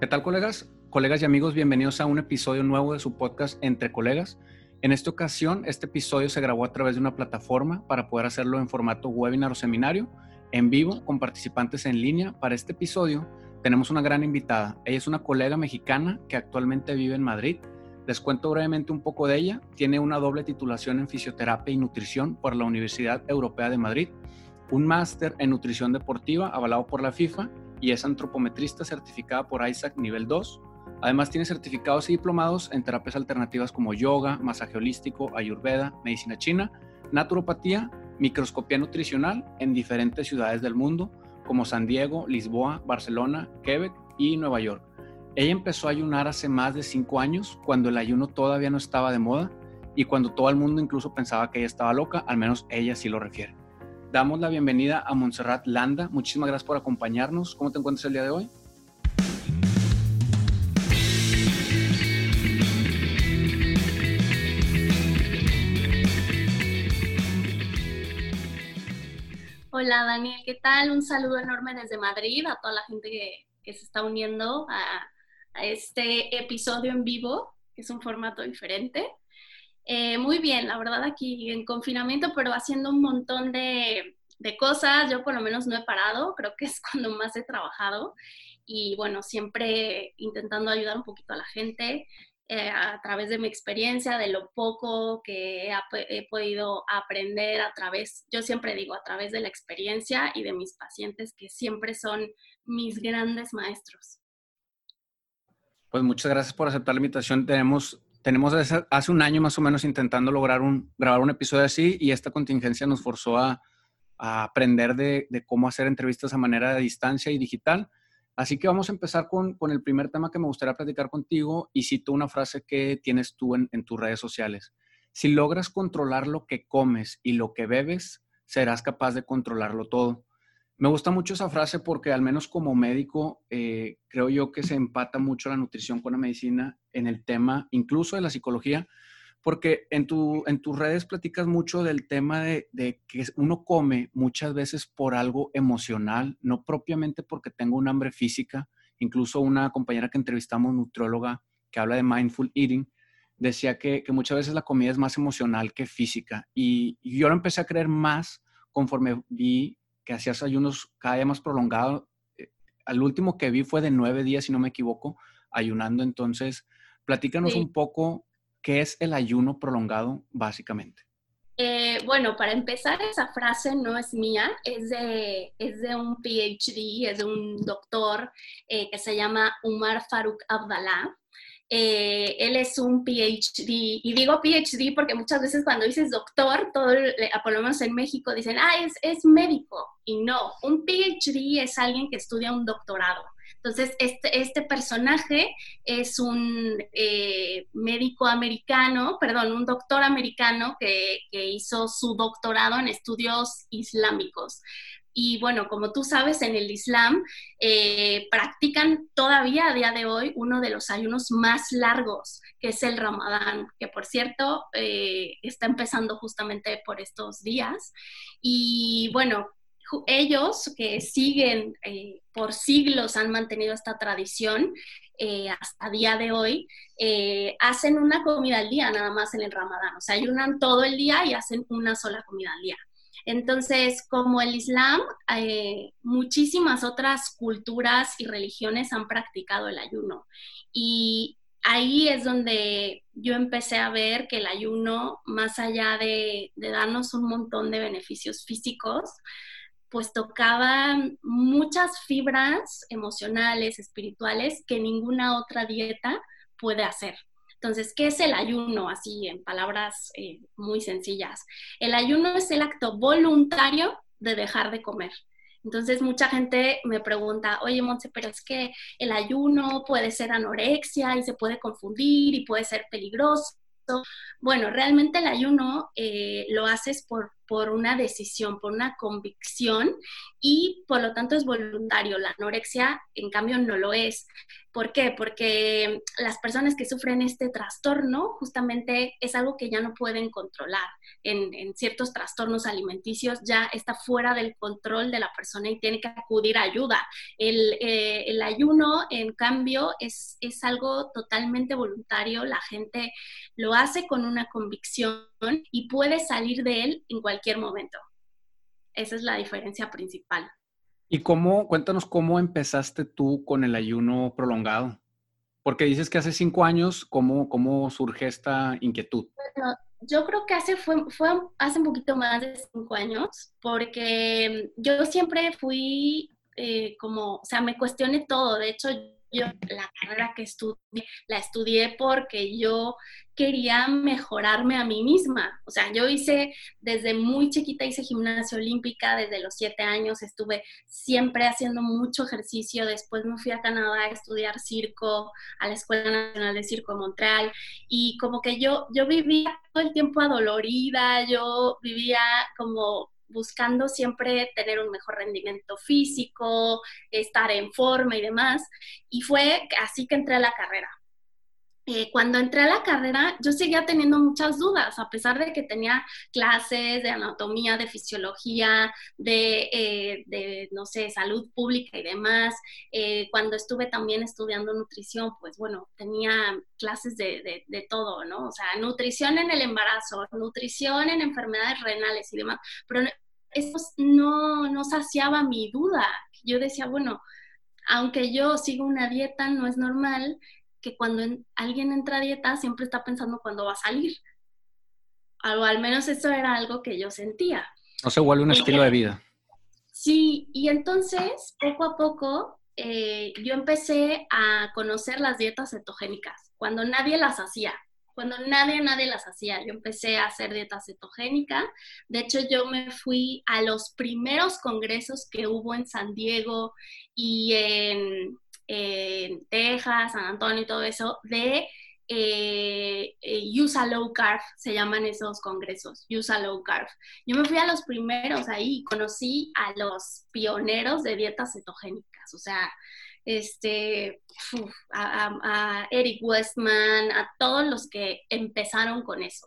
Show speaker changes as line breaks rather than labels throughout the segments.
¿Qué tal, colegas? Colegas y amigos, bienvenidos a un episodio nuevo de su podcast Entre Colegas. En esta ocasión, este episodio se grabó a través de una plataforma para poder hacerlo en formato webinar o seminario, en vivo, con participantes en línea. Para este episodio tenemos una gran invitada. Ella es una colega mexicana que actualmente vive en Madrid. Les cuento brevemente un poco de ella. Tiene una doble titulación en fisioterapia y nutrición por la Universidad Europea de Madrid, un máster en nutrición deportiva avalado por la FIFA y es antropometrista certificada por ISAC nivel 2. Además tiene certificados y diplomados en terapias alternativas como yoga, masaje holístico, ayurveda, medicina china, naturopatía, microscopía nutricional en diferentes ciudades del mundo como San Diego, Lisboa, Barcelona, Quebec y Nueva York. Ella empezó a ayunar hace más de cinco años, cuando el ayuno todavía no estaba de moda y cuando todo el mundo incluso pensaba que ella estaba loca, al menos ella sí lo refiere. Damos la bienvenida a Montserrat Landa. Muchísimas gracias por acompañarnos. ¿Cómo te encuentras el día de hoy?
Hola Daniel, ¿qué tal? Un saludo enorme desde Madrid a toda la gente que, se está uniendo a, a, este episodio en vivo, que es un formato diferente. Eh, muy bien, la verdad aquí en confinamiento, pero haciendo un montón de, cosas. Yo por lo menos no he parado, creo que es cuando más he trabajado. Y bueno, siempre intentando ayudar un poquito a la gente eh, a través de mi experiencia, de lo poco que he, podido aprender a través, yo siempre digo, a través de la experiencia y de mis pacientes, que siempre son mis grandes maestros.
Pues muchas gracias por aceptar la invitación. Tenemos tenemos hace un año más o menos intentando lograr un, grabar un episodio así y esta contingencia nos forzó a, aprender de, cómo hacer entrevistas a manera de distancia y digital. Así que vamos a empezar con, el primer tema que me gustaría platicar contigo y cito una frase que tienes tú en, en tus redes sociales. Si logras controlar lo que comes y lo que bebes, serás capaz de controlarlo todo. Me gusta mucho esa frase porque al menos como médico eh, creo yo que se empata mucho la nutrición con la medicina en el tema incluso de la psicología, porque en, tu, en tus redes platicas mucho del tema de, que uno come muchas veces por algo emocional, no propiamente porque tenga un hambre física. Incluso una compañera que entrevistamos, nutrióloga, que habla de mindful eating, decía que, muchas veces la comida es más emocional que física. Y, y yo lo empecé a creer más conforme vi que hacías ayunos cada día más prolongados. Eh, al último que vi fue de nueve días, si no me equivoco, ayunando. Entonces, platícanos un poco qué es el ayuno prolongado, básicamente.
Eh, bueno, para empezar, esa frase no es mía, es de, es de un PhD, es de un doctor eh, que se llama Umar Farouk Abdallah. Eh, él es un PhD, y digo PhD porque muchas veces cuando dices doctor, todo, por lo menos en México dicen, ah, es, es médico, y no, un PhD es alguien que estudia un doctorado. Entonces, este, este personaje es un eh, médico americano, perdón, un doctor americano que, que, hizo su doctorado en estudios islámicos. Y bueno, como tú sabes, en el Islam eh, practican todavía a día de hoy uno de los ayunos más largos, que es el Ramadán, que por cierto eh, está empezando justamente por estos días. Y bueno, ellos que siguen eh, por siglos, han mantenido esta tradición hasta día de hoy, hacen una comida al día nada más en el Ramadán, o sea, ayunan todo el día y hacen una sola comida al día. Entonces, como el Islam, eh, muchísimas otras culturas y religiones han practicado el ayuno. Y ahí es donde yo empecé a ver que el ayuno, más allá de, darnos un montón de beneficios físicos, pues tocaba muchas fibras emocionales, espirituales, que ninguna otra dieta puede hacer. Entonces, ¿qué es el ayuno? Así, en palabras eh, muy sencillas. El ayuno es el acto voluntario de dejar de comer. Entonces, mucha gente me pregunta, oye, Monse, pero es que el ayuno puede ser anorexia y se puede confundir y puede ser peligroso. Bueno, realmente el ayuno eh, lo haces por, por una decisión, por una convicción y por lo tanto es voluntario. La anorexia, en cambio, no lo es. ¿Por qué? Porque las personas que sufren este trastorno justamente es algo que ya no pueden controlar. En, ciertos trastornos alimenticios ya está fuera del control de la persona y tiene que acudir a ayuda. El, eh, el ayuno, en cambio, es, es algo totalmente voluntario. La gente lo hace con una convicción y puede salir de él en cualquier momento. Esa es la diferencia principal.
¿Y cómo, cuéntanos cómo empezaste tú con el ayuno prolongado? Porque dices que hace cinco años, ¿cómo, cómo surge esta inquietud?
Bueno, yo creo que hace, fue, fue hace un poquito más de cinco años, porque yo siempre fui eh, como, o sea, me cuestioné todo. De hecho, yo la carrera que estudié, la estudié porque yo quería mejorarme a mí misma. O sea, yo hice, desde muy chiquita hice gimnasia olímpica, desde los siete años estuve siempre haciendo mucho ejercicio. Después me fui a Canadá a estudiar circo, a la Escuela Nacional de Circo de Montreal. Y como que yo, yo vivía todo el tiempo adolorida, yo vivía como buscando siempre tener un mejor rendimiento físico, estar en forma y demás. Y fue así que entré a la carrera. Eh, cuando entré a la carrera, yo seguía teniendo muchas dudas, a pesar de que tenía clases de anatomía, de fisiología, de, eh, no sé, salud pública y demás. Eh, cuando estuve también estudiando nutrición, pues bueno, tenía clases de, de, todo, ¿no? O sea, nutrición en el embarazo, nutrición en enfermedades renales y demás. Pero eso no, no saciaba mi duda. Yo decía, bueno, aunque yo sigo una dieta, no es normal que cuando alguien entra a dieta siempre está pensando cuándo va a salir. O al menos eso era algo que yo sentía.
O se vuelve un estilo de vida.
Sí, y entonces poco a poco eh, yo empecé a conocer las dietas cetogénicas, cuando nadie las hacía, cuando nadie, nadie las hacía. Yo empecé a hacer dieta cetogénica. De hecho, yo me fui a los primeros congresos que hubo en San Diego y en, en Texas, San Antonio y todo eso, de eh, eh, USA Low Carb, se llaman esos congresos, USA Low Carb. Yo me fui a los primeros ahí, conocí a los pioneros de dietas cetogénicas, o sea, este, a, Eric Westman, a todos los que empezaron con eso.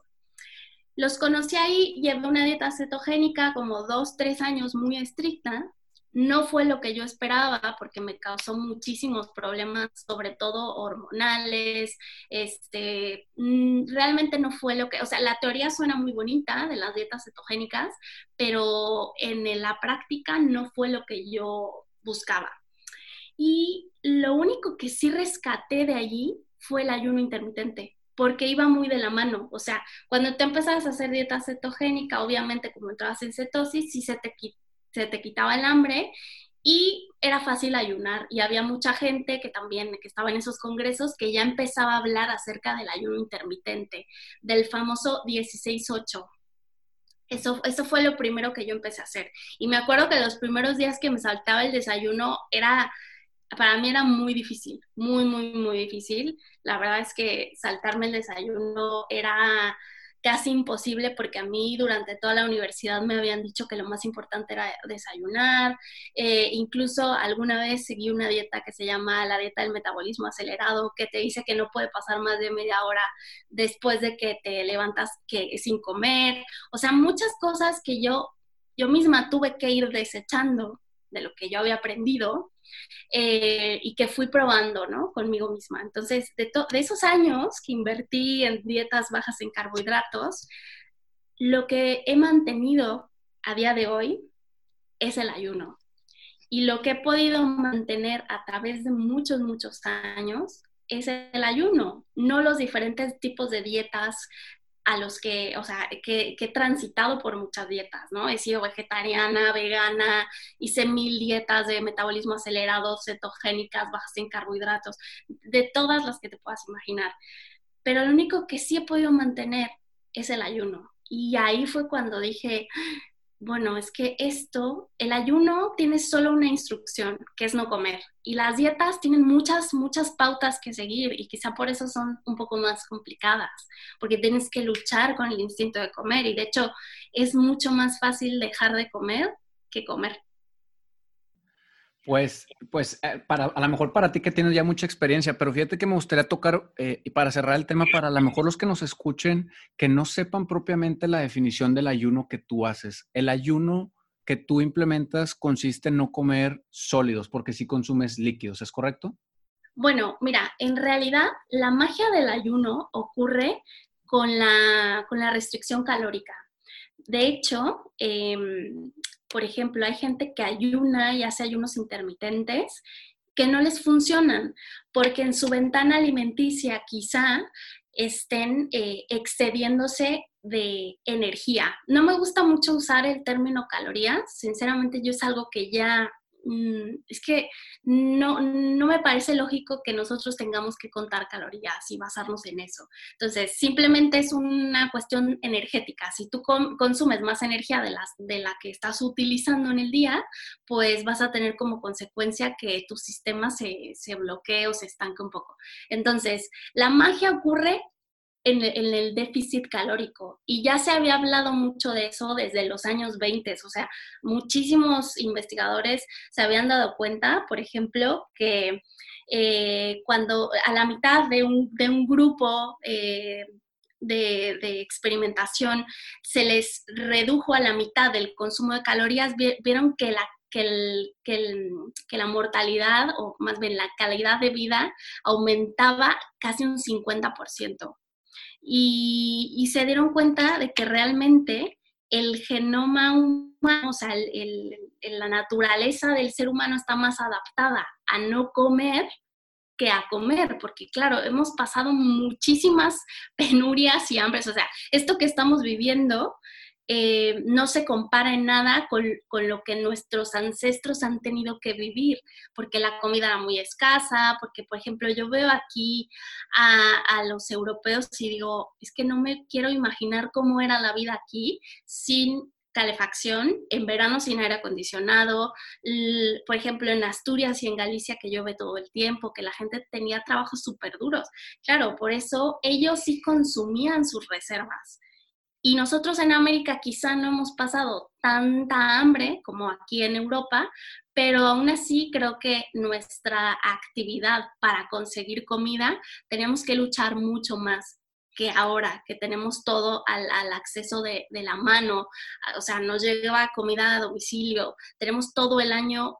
Los conocí ahí, llevé una dieta cetogénica como dos, tres años muy estricta, no fue lo que yo esperaba porque me causó muchísimos problemas, sobre todo hormonales. Este, mm, realmente no fue lo que, o sea, la teoría suena muy bonita de las dietas cetogénicas, pero en la práctica no fue lo que yo buscaba. Y lo único que sí rescaté de allí fue el ayuno intermitente porque iba muy de la mano. O sea, cuando te empezabas a hacer dieta cetogénica, obviamente como entrabas en cetosis, sí se te, se te quitaba el hambre y era fácil ayunar y había mucha gente que también que estaba en esos congresos que ya empezaba a hablar acerca del ayuno intermitente, del famoso 16-8. Eso, eso fue lo primero que yo empecé a hacer. Y me acuerdo que los primeros días que me saltaba el desayuno era, para mí era muy difícil, muy, muy, muy difícil. La verdad es que saltarme el desayuno era casi imposible porque a mí durante toda la universidad me habían dicho que lo más importante era desayunar. Eh, incluso alguna vez seguí una dieta que se llama la dieta del metabolismo acelerado, que te dice que no puede pasar más de media hora después de que te levantas que, sin comer. O sea, muchas cosas que yo, yo misma tuve que ir desechando de lo que yo había aprendido eh, y que fui probando, ¿no? Conmigo misma. Entonces, de, de esos años que invertí en dietas bajas en carbohidratos, lo que he mantenido a día de hoy es el ayuno. Y lo que he podido mantener a través de muchos, muchos años es el ayuno, no los diferentes tipos de dietas a los que, o sea, que, he transitado por muchas dietas, ¿no? He sido vegetariana, vegana, hice mil dietas de metabolismo acelerado, cetogénicas, bajas en carbohidratos, de todas las que te puedas imaginar. Pero lo único que sí he podido mantener es el ayuno. Y ahí fue cuando dije, bueno, es que esto, el ayuno tiene solo una instrucción, que es no comer. Y las dietas tienen muchas, muchas pautas que seguir y quizá por eso son un poco más complicadas, porque tienes que luchar con el instinto de comer y de hecho es mucho más fácil dejar de comer que comer.
Pues, pues eh, para, a lo mejor para ti que tienes ya mucha experiencia, pero fíjate que me gustaría tocar, eh, y para cerrar el tema, para a lo mejor los que nos escuchen, que no sepan propiamente la definición del ayuno que tú haces. El ayuno que tú implementas consiste en no comer sólidos, porque sí consumes líquidos, ¿es correcto?
Bueno, mira, en realidad la magia del ayuno ocurre con la, con la restricción calórica. De hecho, em, por ejemplo, hay gente que ayuna y hace ayunos intermitentes que no les funcionan porque en su ventana alimenticia quizá estén eh, excediéndose de energía. No me gusta mucho usar el término calorías, sinceramente yo es algo que ya es que no, no me parece lógico que nosotros tengamos que contar calorías y basarnos en eso. Entonces, simplemente es una cuestión energética. Si tú consumes más energía de, las, de la que estás utilizando en el día, pues vas a tener como consecuencia que tu sistema se, se bloquee o se estanque un poco. Entonces, la magia ocurre en, el déficit calórico. Y ya se había hablado mucho de eso desde los años 20, o sea, muchísimos investigadores se habían dado cuenta, por ejemplo, que eh, cuando a la mitad de un, de un grupo eh, de, experimentación se les redujo a la mitad del consumo de calorías, vieron que la que, que, la mortalidad, o más bien la calidad de vida, aumentaba casi un 50% y, se dieron cuenta de que realmente el genoma humano, o sea, la naturaleza del ser humano está más adaptada a no comer que a comer, porque claro, hemos pasado muchísimas penurias y hambres, o sea, esto que estamos viviendo eh, no se compara en nada con, lo que nuestros ancestros han tenido que vivir, porque la comida era muy escasa, porque, por ejemplo, yo veo aquí a, los europeos y digo, es que no me quiero imaginar cómo era la vida aquí sin calefacción, en verano sin aire acondicionado, por ejemplo en Asturias y en Galicia que llueve todo el tiempo, que la gente tenía trabajos súper duros. Claro, por eso ellos sí consumían sus reservas. Y nosotros en América quizá no hemos pasado tanta hambre como aquí en Europa, pero aún así creo que nuestra actividad para conseguir comida tenemos que luchar mucho más que ahora, que tenemos todo al, acceso de, la mano, o sea, nos llega comida a domicilio, tenemos todo el año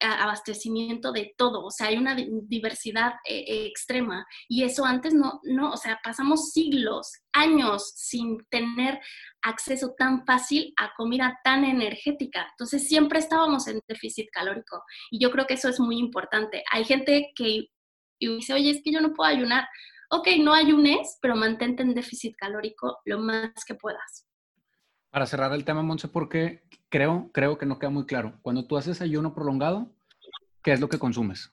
abastecimiento de todo, o sea, hay una diversidad eh, extrema y eso antes no, no, o sea, pasamos siglos, años sin tener acceso tan fácil a comida tan energética, entonces siempre estábamos en déficit calórico y yo creo que eso es muy importante. Hay gente que dice, oye, es que yo no puedo ayunar, ok, no ayunes, pero mantente en déficit calórico lo más que puedas.
Para cerrar el tema, Monse, porque creo, creo que no queda muy claro. Cuando tú haces ayuno prolongado, ¿qué es lo que consumes?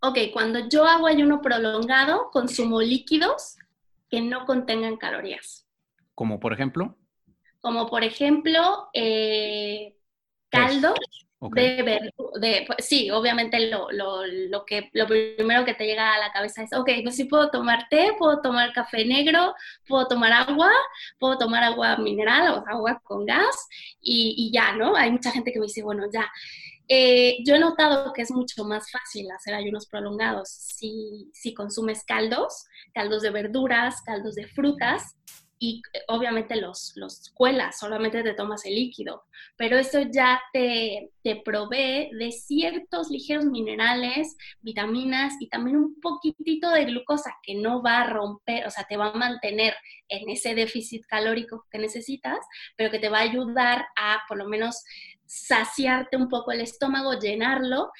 Ok, cuando yo hago ayuno prolongado, consumo líquidos que no contengan calorías.
¿Como por ejemplo?
Como por ejemplo, eh, caldo, de, ver, de, pues, sí, obviamente lo, lo, lo, que, lo primero que te llega a la cabeza es, ok, pues sí puedo tomar té, puedo tomar café negro, puedo tomar agua, puedo tomar agua mineral o agua con gas y, y ya, ¿no? Hay mucha gente que me dice, bueno, ya. Eh, yo he notado que es mucho más fácil hacer ayunos prolongados si, si consumes caldos, caldos de verduras, caldos de frutas, y obviamente los, los cuelas, solamente te tomas el líquido, pero eso ya te, te provee de ciertos ligeros minerales, vitaminas y también un poquitito de glucosa que no va a romper, o sea, te va a mantener en ese déficit calórico que necesitas, pero que te va a ayudar a por lo menos saciarte un poco el estómago, llenarlo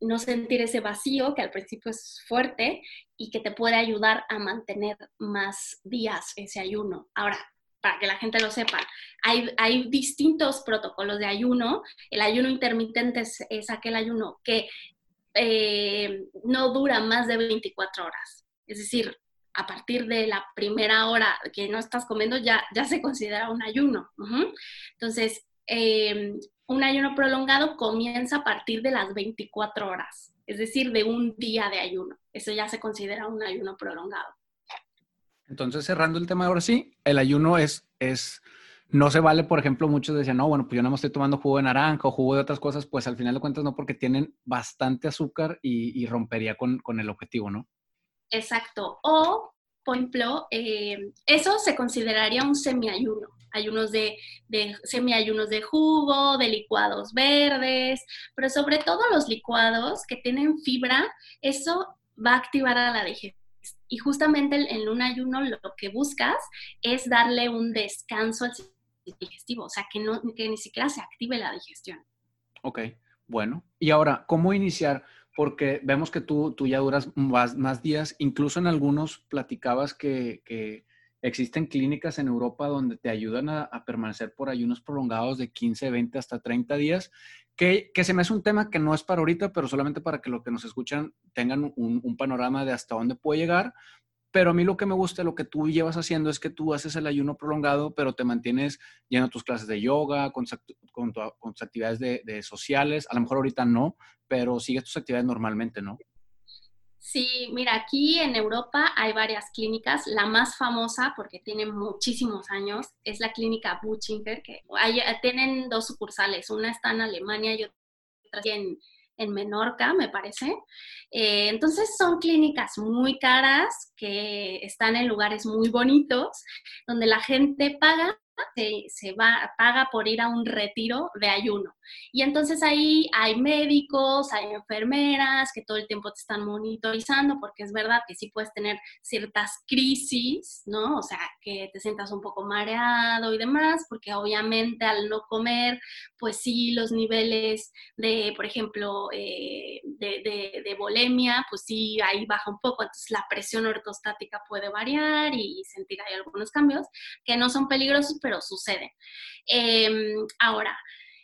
no sentir ese vacío que al principio es fuerte y que te puede ayudar a mantener más días ese ayuno. Ahora, para que la gente lo sepa, hay, hay distintos protocolos de ayuno. El ayuno intermitente es, aquel ayuno que eh, no dura más de 24 horas. Es decir, a partir de la primera hora que no estás comiendo ya, ya se considera un ayuno. Entonces, em, un ayuno prolongado comienza a partir de las 24 horas, es decir, de un día de ayuno. Eso ya se considera un ayuno prolongado.
Entonces, cerrando el tema ahora sí, el ayuno es, es, no se vale, por ejemplo, muchos decían, no, bueno, pues yo no me estoy tomando jugo de naranja o jugo de otras cosas, pues al final de cuentas no, porque tienen bastante azúcar y, rompería con, con, el objetivo, ¿no?
Exacto. O, por ejemplo, eh, eso se consideraría un semiayuno. Ayunos de, de semiayunos de jugo, de licuados verdes, pero sobre todo los licuados que tienen fibra, eso va a activar a la digestión y justamente en un ayuno lo que buscas es darle un descanso al digestivo, o sea, que, no, que ni siquiera se active la digestión.
Ok, bueno. Y ahora, ¿cómo iniciar? Porque vemos que tú, tú ya duras más, más días, incluso en algunos platicabas que, que, existen clínicas en Europa donde te ayudan a, permanecer por ayunos prolongados de 15, 20 hasta 30 días que, se me hace un tema que no es para ahorita, pero solamente para que los que nos escuchan tengan un, panorama de hasta dónde puede llegar. Pero a mí lo que me gusta, lo que tú llevas haciendo es que tú haces el ayuno prolongado, pero te mantienes lleno tus clases de yoga, con, con, tus actividades de, de, sociales. A lo mejor ahorita no, pero sigues tus actividades normalmente, ¿no?
Sí, mira, aquí en Europa hay varias clínicas. La más famosa, porque tiene muchísimos años, es la clínica Buchinger, que hay, tienen dos sucursales. Una está en Alemania y otra en, en Menorca, me parece. Eh, entonces son clínicas muy caras que están en lugares muy bonitos, donde la gente paga se, va, paga por ir a un retiro de ayuno. Y entonces ahí hay médicos, hay enfermeras que todo el tiempo te están monitorizando, porque es verdad que sí puedes tener ciertas crisis, ¿no? O sea, que te sientas un poco mareado y demás, porque obviamente al no comer, pues sí, los niveles de, por ejemplo, eh, de, de, de pues sí, ahí baja un poco, entonces la presión ortostática puede variar y sentir ahí algunos cambios que no son peligrosos, pero sucede. Em, ahora,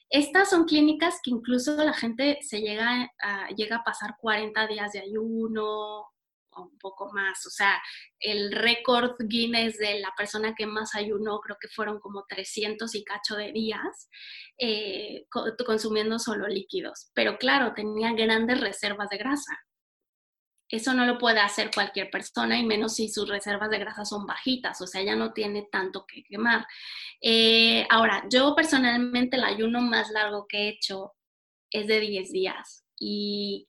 estas son clínicas que incluso la gente se llega a, llega a pasar 40 días de ayuno o un poco más. O sea, el récord Guinness de la persona que más ayunó creo que fueron como 300 y cacho de días eh, consumiendo solo líquidos. Pero claro, tenía grandes reservas de grasa. Eso no lo puede hacer cualquier persona y menos si sus reservas de grasa son bajitas, o sea, ya no tiene tanto que quemar. Eh, ahora, yo personalmente el ayuno más largo que he hecho es de 10 días y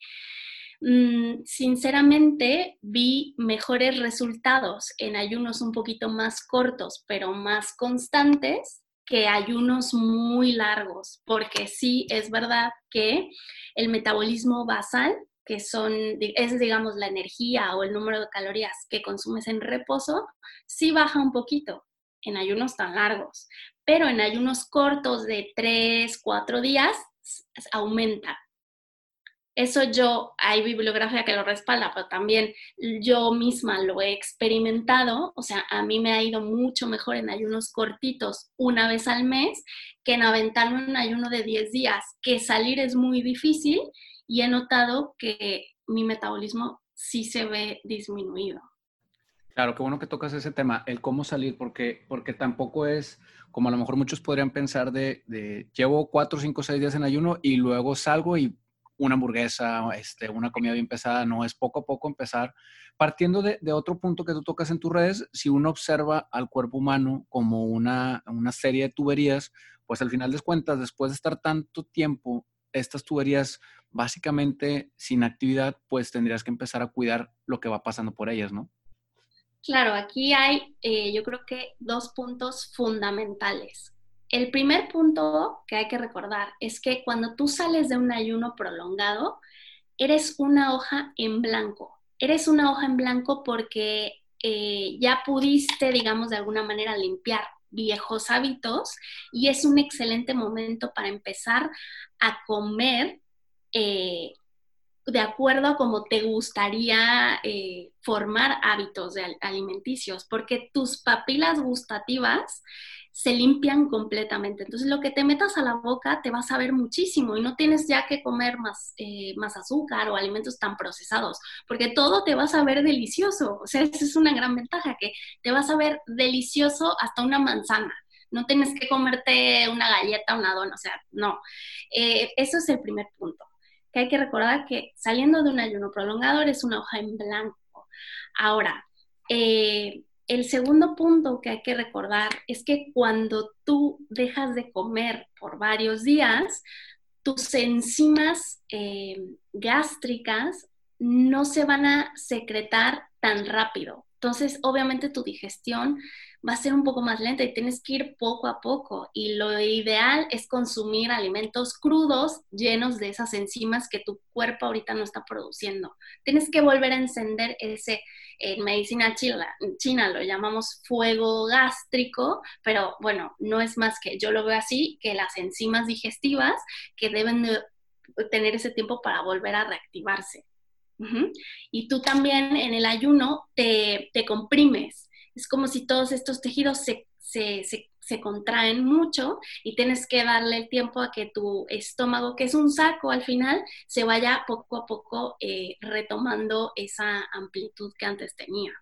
mm, sinceramente vi mejores resultados en ayunos un poquito más cortos, pero más constantes que ayunos muy largos, porque sí es verdad que el metabolismo basal que son, es digamos la energía o el número de calorías que consumes en reposo, sí baja un poquito en ayunos tan largos, pero en ayunos cortos de 3, 4 días aumenta. Eso yo, hay bibliografía que lo respalda, pero también yo misma lo he experimentado, o sea, a mí me ha ido mucho mejor en ayunos cortitos una vez al mes que en aventarme un ayuno de 10 días, que salir es muy difícil y he notado que mi metabolismo sí se ve disminuido.
Claro, qué bueno que tocas ese tema, el cómo salir, porque, porque tampoco es como a lo mejor muchos podrían pensar de, de llevo cuatro, cinco, seis días en ayuno y luego salgo y una hamburguesa, este, una comida bien pesada, no, es poco a poco empezar. Partiendo de, de, otro punto que tú tocas en tus redes, si uno observa al cuerpo humano como una, una serie de tuberías, pues al final de cuentas, después de estar tanto tiempo, estas tuberías básicamente sin actividad, pues tendrías que empezar a cuidar lo que va pasando por ellas, ¿no?
Claro, aquí hay eh, yo creo que dos puntos fundamentales. El primer punto que hay que recordar es que cuando tú sales de un ayuno prolongado, eres una hoja en blanco. Eres una hoja en blanco porque eh, ya pudiste, digamos, de alguna manera limpiar viejos hábitos y es un excelente momento para empezar a comer eh, de acuerdo a cómo te gustaría eh, formar hábitos alimenticios, porque tus papilas gustativas se limpian completamente. Entonces, lo que te metas a la boca te va a saber muchísimo y no tienes ya que comer más, eh, más azúcar o alimentos tan procesados, porque todo te va a saber delicioso. O sea, esa es una gran ventaja, que te va a saber delicioso hasta una manzana. no tienes que comerte una galleta, una dona, o sea, no. Eh, eso es el primer punto, que hay que recordar que saliendo de un ayuno prolongado es una hoja en blanco. Ahora, eh, el segundo punto que hay que recordar es que cuando tú dejas de comer por varios días, tus enzimas eh, gástricas no se van a secretar tan rápido. Entonces, obviamente tu digestión va a ser un poco más lenta y tienes que ir poco a poco. Y lo ideal es consumir alimentos crudos llenos de esas enzimas que tu cuerpo ahorita no está produciendo. Tienes que volver a encender ese, en medicina china, china lo llamamos fuego gástrico, pero bueno, no es más que, yo lo veo así, que las enzimas digestivas que deben de tener ese tiempo para volver a reactivarse. Y tú también en el ayuno te, te comprimes es como si todos estos tejidos se, contraen mucho y tienes que darle el tiempo a que tu estómago, que es un saco al final, se vaya poco a poco eh, retomando esa amplitud que antes tenía.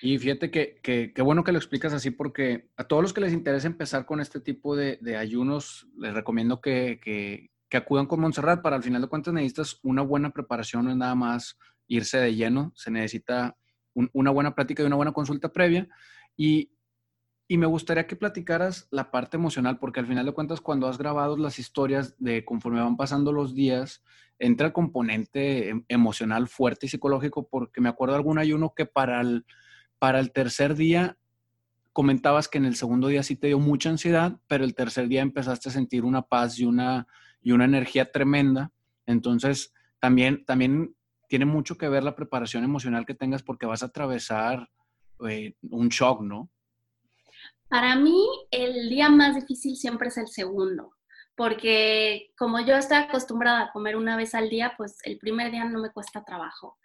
Y fíjate que, qué bueno que lo explicas así porque a todos los que les interesa empezar con este tipo de, ayunos, les recomiendo que, que, acudan con Montserrat. Para al final de cuentas necesitas una buena preparación, no es nada más irse de lleno, se necesita una buena plática y una buena consulta previa. Y, me gustaría que platicaras la parte emocional, porque al final de cuentas, cuando has grabado las historias de conforme van pasando los días, entra el componente em, emocional fuerte y psicológico, porque me acuerdo de algún ayuno que para el, para el tercer día comentabas que en el segundo día sí te dio mucha ansiedad, pero el tercer día empezaste a sentir una paz y una, y una energía tremenda. Entonces, también, también tiene mucho que ver la preparación emocional que tengas porque vas a atravesar eh, un shock, ¿no?
Para mí, el día más difícil siempre es el segundo, porque como yo estoy acostumbrada a comer una vez al día, pues el primer día no me cuesta trabajo.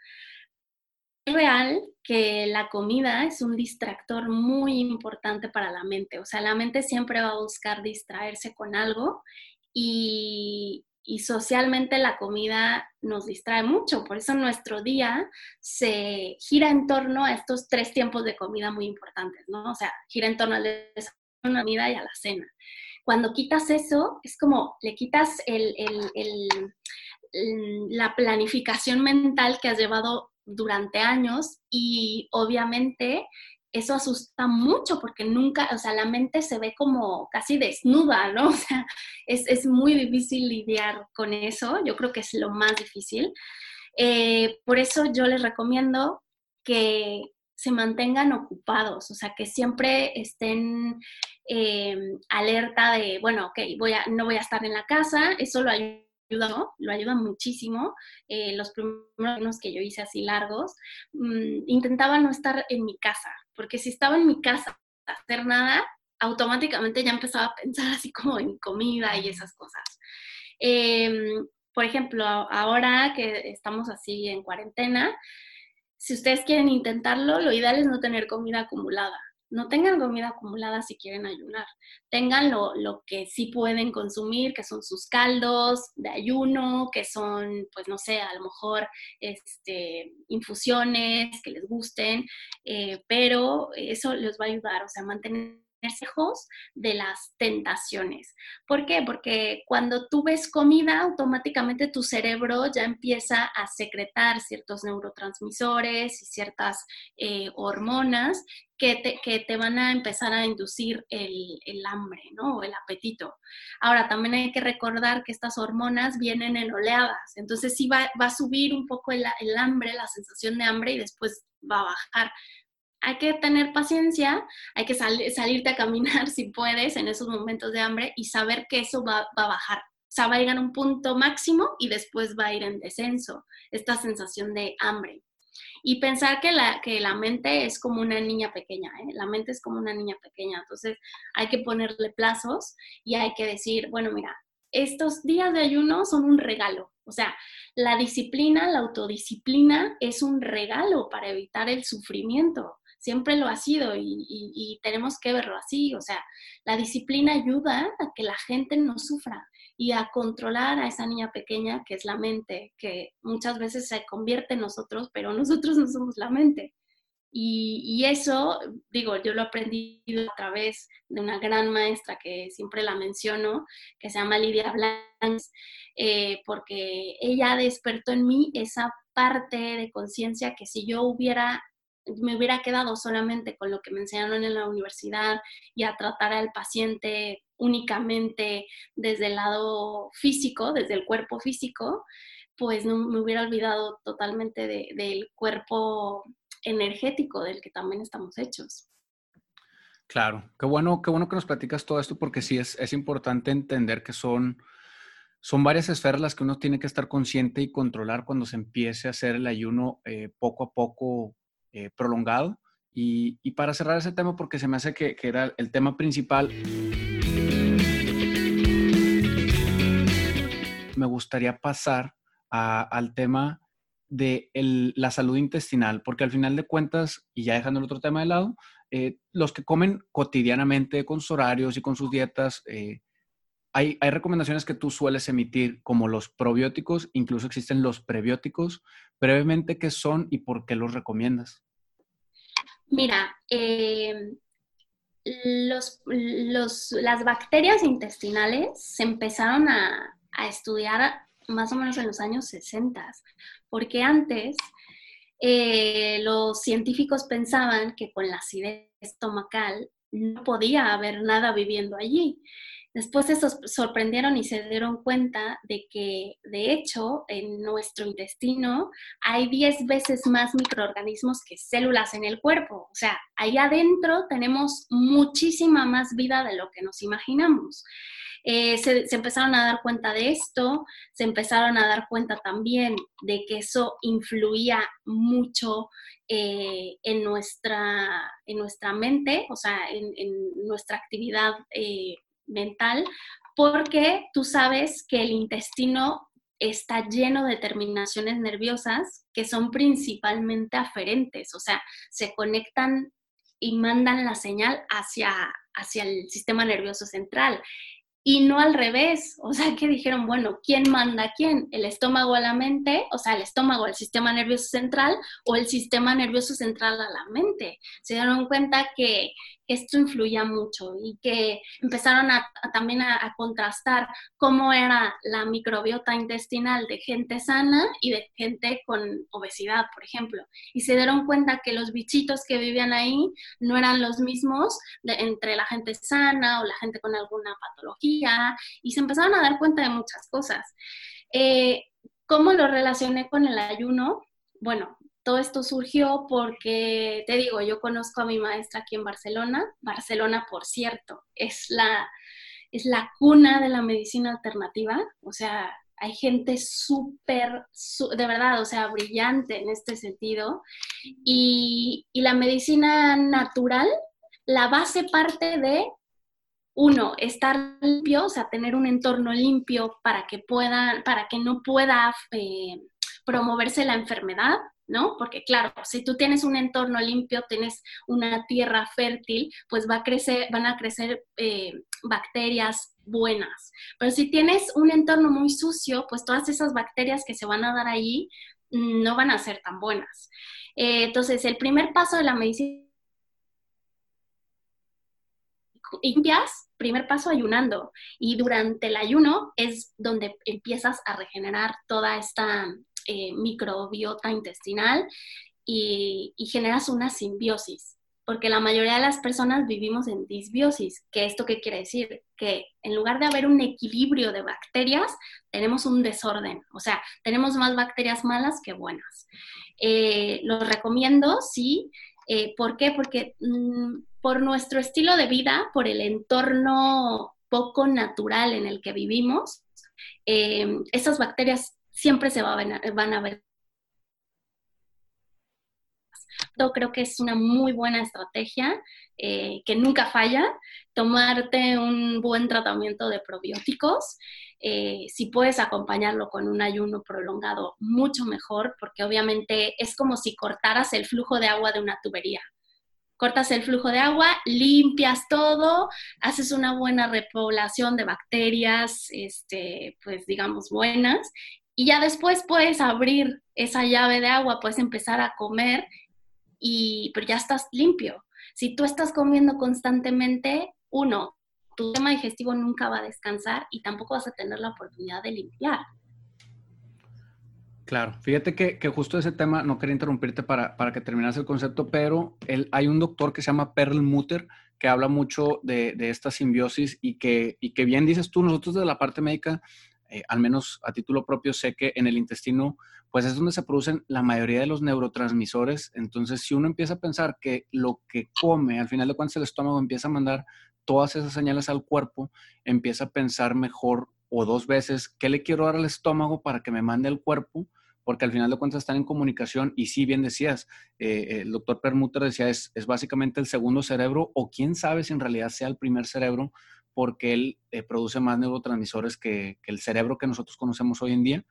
Es real que la comida es un distractor muy importante para la mente, o sea, la mente siempre va a buscar distraerse con algo y, y socialmente la comida nos distrae mucho, por eso nuestro día se gira en torno a estos tres tiempos de comida muy importantes, ¿no? O sea, gira en torno a la comida y a la cena. Cuando quitas eso, es como le quitas la planificación mental que has llevado durante años y obviamente eso asusta mucho porque nunca, o sea, la mente se ve como casi desnuda, ¿no? O sea, es, muy difícil lidiar con eso, yo creo que es lo más difícil. Eh, por eso yo les recomiendo que se mantengan ocupados, o sea, que siempre estén eh, alerta de, bueno, ok, voy a, no voy a estar en la casa, eso lo ayuda lo ayuda muchísimo. Eh, los primeros que yo hice así largos, mm, intentaba no estar en mi casa, porque si estaba en mi casa a hacer nada, automáticamente ya empezaba a pensar así como en comida y esas cosas. Em, por ejemplo, ahora que estamos así en cuarentena, si ustedes quieren intentarlo, lo ideal es no tener comida acumulada no tengan comida acumulada si quieren ayunar. Tengan lo, que sí pueden consumir, que son sus caldos de ayuno, que son, pues no sé, a lo mejor este, infusiones que les gusten, eh, pero eso les va a ayudar, o sea, mantener de las tentaciones. ¿Por qué? Porque cuando tú ves comida, automáticamente tu cerebro ya empieza a secretar ciertos neurotransmisores y ciertas eh, hormonas que te, que te, van a empezar a inducir el, el, hambre, ¿no? O el apetito. Ahora, también hay que recordar que estas hormonas vienen en oleadas, entonces sí va, va a subir un poco el, el hambre, la sensación de hambre y después va a bajar hay que tener paciencia, hay que salirte a caminar si puedes en esos momentos de hambre y saber que eso va, a bajar. O sea, va a llegar a un punto máximo y después va a ir en descenso, esta sensación de hambre. Y pensar que la, que la mente es como una niña pequeña, ¿eh? la mente es como una niña pequeña, entonces hay que ponerle plazos y hay que decir, bueno, mira, estos días de ayuno son un regalo. O sea, la disciplina, la autodisciplina es un regalo para evitar el sufrimiento siempre lo ha sido y, tenemos que verlo así. O sea, la disciplina ayuda a que la gente no sufra y a controlar a esa niña pequeña que es la mente, que muchas veces se convierte en nosotros, pero nosotros no somos la mente. Y, eso, digo, yo lo he aprendido a través de una gran maestra que siempre la menciono, que se llama Lidia Blancs, eh, porque ella despertó en mí esa parte de conciencia que si yo hubiera me hubiera quedado solamente con lo que me enseñaron en la universidad y a tratar al paciente únicamente desde el lado físico, desde el cuerpo físico, pues no me hubiera olvidado totalmente del cuerpo energético del que también estamos hechos.
Claro, qué bueno, qué bueno que nos platicas todo esto porque sí es, es importante entender que son, son varias esferas las que uno tiene que estar consciente y controlar cuando se empiece a hacer el ayuno eh, poco a poco eh, prolongado. Y, y, para cerrar ese tema, porque se me hace que, que era el tema principal, me gustaría pasar al tema de la salud intestinal, porque al final de cuentas, y ya dejando el otro tema de lado, eh, los que comen cotidianamente con sus horarios y con sus dietas, eh, hay, recomendaciones que tú sueles emitir como los probióticos, incluso existen los prebióticos. Brevemente, ¿qué son y por qué los recomiendas?
Mira, eh, los, las bacterias intestinales se empezaron a, a estudiar más o menos en los años 60, porque antes eh, los científicos pensaban que con la acidez estomacal no podía haber nada viviendo allí. Después se sorprendieron y se dieron cuenta de que, de hecho, en nuestro intestino hay 10 veces más microorganismos que células en el cuerpo. O sea, ahí adentro tenemos muchísima más vida de lo que nos imaginamos. Eh, se, empezaron a dar cuenta de esto, se empezaron a dar cuenta también de que eso influía mucho eh, en, nuestra, en nuestra mente, o sea, en, nuestra actividad eh, mental, porque tú sabes que el intestino está lleno de terminaciones nerviosas que son principalmente aferentes, o sea, se conectan y mandan la señal hacia, hacia el sistema nervioso central y no al revés. O sea, que dijeron, bueno, ¿quién manda a quién? ¿El estómago a la mente? O sea, el estómago al sistema nervioso central o el sistema nervioso central a la mente. Se dieron cuenta que esto influía mucho y que empezaron a, también a, contrastar cómo era la microbiota intestinal de gente sana y de gente con obesidad, por ejemplo. Y se dieron cuenta que los bichitos que vivían ahí no eran los mismos entre la gente sana o la gente con alguna patología y se empezaron a dar cuenta de muchas cosas. Eh, ¿Cómo lo relacioné con el ayuno? Bueno, todo esto surgió porque, te digo, yo conozco a mi maestra aquí en Barcelona. Barcelona, por cierto, es la, es la cuna de la medicina alternativa. O sea, hay gente súper, de verdad, o sea, brillante en este sentido. Y, y la medicina natural, la base parte de uno, estar limpio, o sea, tener un entorno limpio para que puedan, para que no pueda eh, promoverse la enfermedad, ¿no? Porque claro, si tú tienes un entorno limpio, tienes una tierra fértil, pues va a crecer, van a crecer eh, bacterias buenas. Pero si tienes un entorno muy sucio, pues todas esas bacterias que se van a dar ahí mm, no van a ser tan buenas. Eh, entonces, el primer paso de la medicina limpias, primer paso ayunando. Y durante el ayuno es donde empiezas a regenerar toda esta eh, microbiota intestinal y, generas una simbiosis, porque la mayoría de las personas vivimos en disbiosis. ¿Qué esto qué quiere decir? Que en lugar de haber un equilibrio de bacterias, tenemos un desorden, o sea, tenemos más bacterias malas que buenas. Eh, lo recomiendo, sí. Eh, ¿Por qué? Porque mm, por nuestro estilo de vida, por el entorno poco natural en el que vivimos, esas bacterias siempre se van a, ver. Yo creo que es una muy buena estrategia eh, que nunca falla, tomarte un buen tratamiento de probióticos. Eh, si puedes acompañarlo con un ayuno prolongado, mucho mejor, porque obviamente es como si cortaras el flujo de agua de una tubería cortas el flujo de agua, limpias todo, haces una buena repoblación de bacterias, este, pues digamos buenas, y ya después puedes abrir esa llave de agua, puedes empezar a comer y, pero ya estás limpio. Si tú estás comiendo constantemente, uno, tu sistema digestivo nunca va a descansar y tampoco vas a tener la oportunidad de limpiar.
Claro, fíjate que, justo ese tema, no quería interrumpirte para, para que terminase el concepto, pero hay un doctor que se llama Perlmutter que habla mucho de, esta simbiosis y que, y que bien dices tú, nosotros de la parte médica, eh, al menos a título propio, sé que en el intestino, pues es donde se producen la mayoría de los neurotransmisores. Entonces, si uno empieza a pensar que lo que come, al final de cuentas el estómago empieza a mandar todas esas señales al cuerpo, empieza a pensar mejor o dos veces qué le quiero dar al estómago para que me mande al cuerpo, porque al final de cuentas están en comunicación y sí, bien decías, eh, el doctor Permuter decía, es, es, básicamente el segundo cerebro o quién sabe si en realidad sea el primer cerebro, porque él eh, produce más neurotransmisores que, el cerebro que nosotros conocemos hoy en día.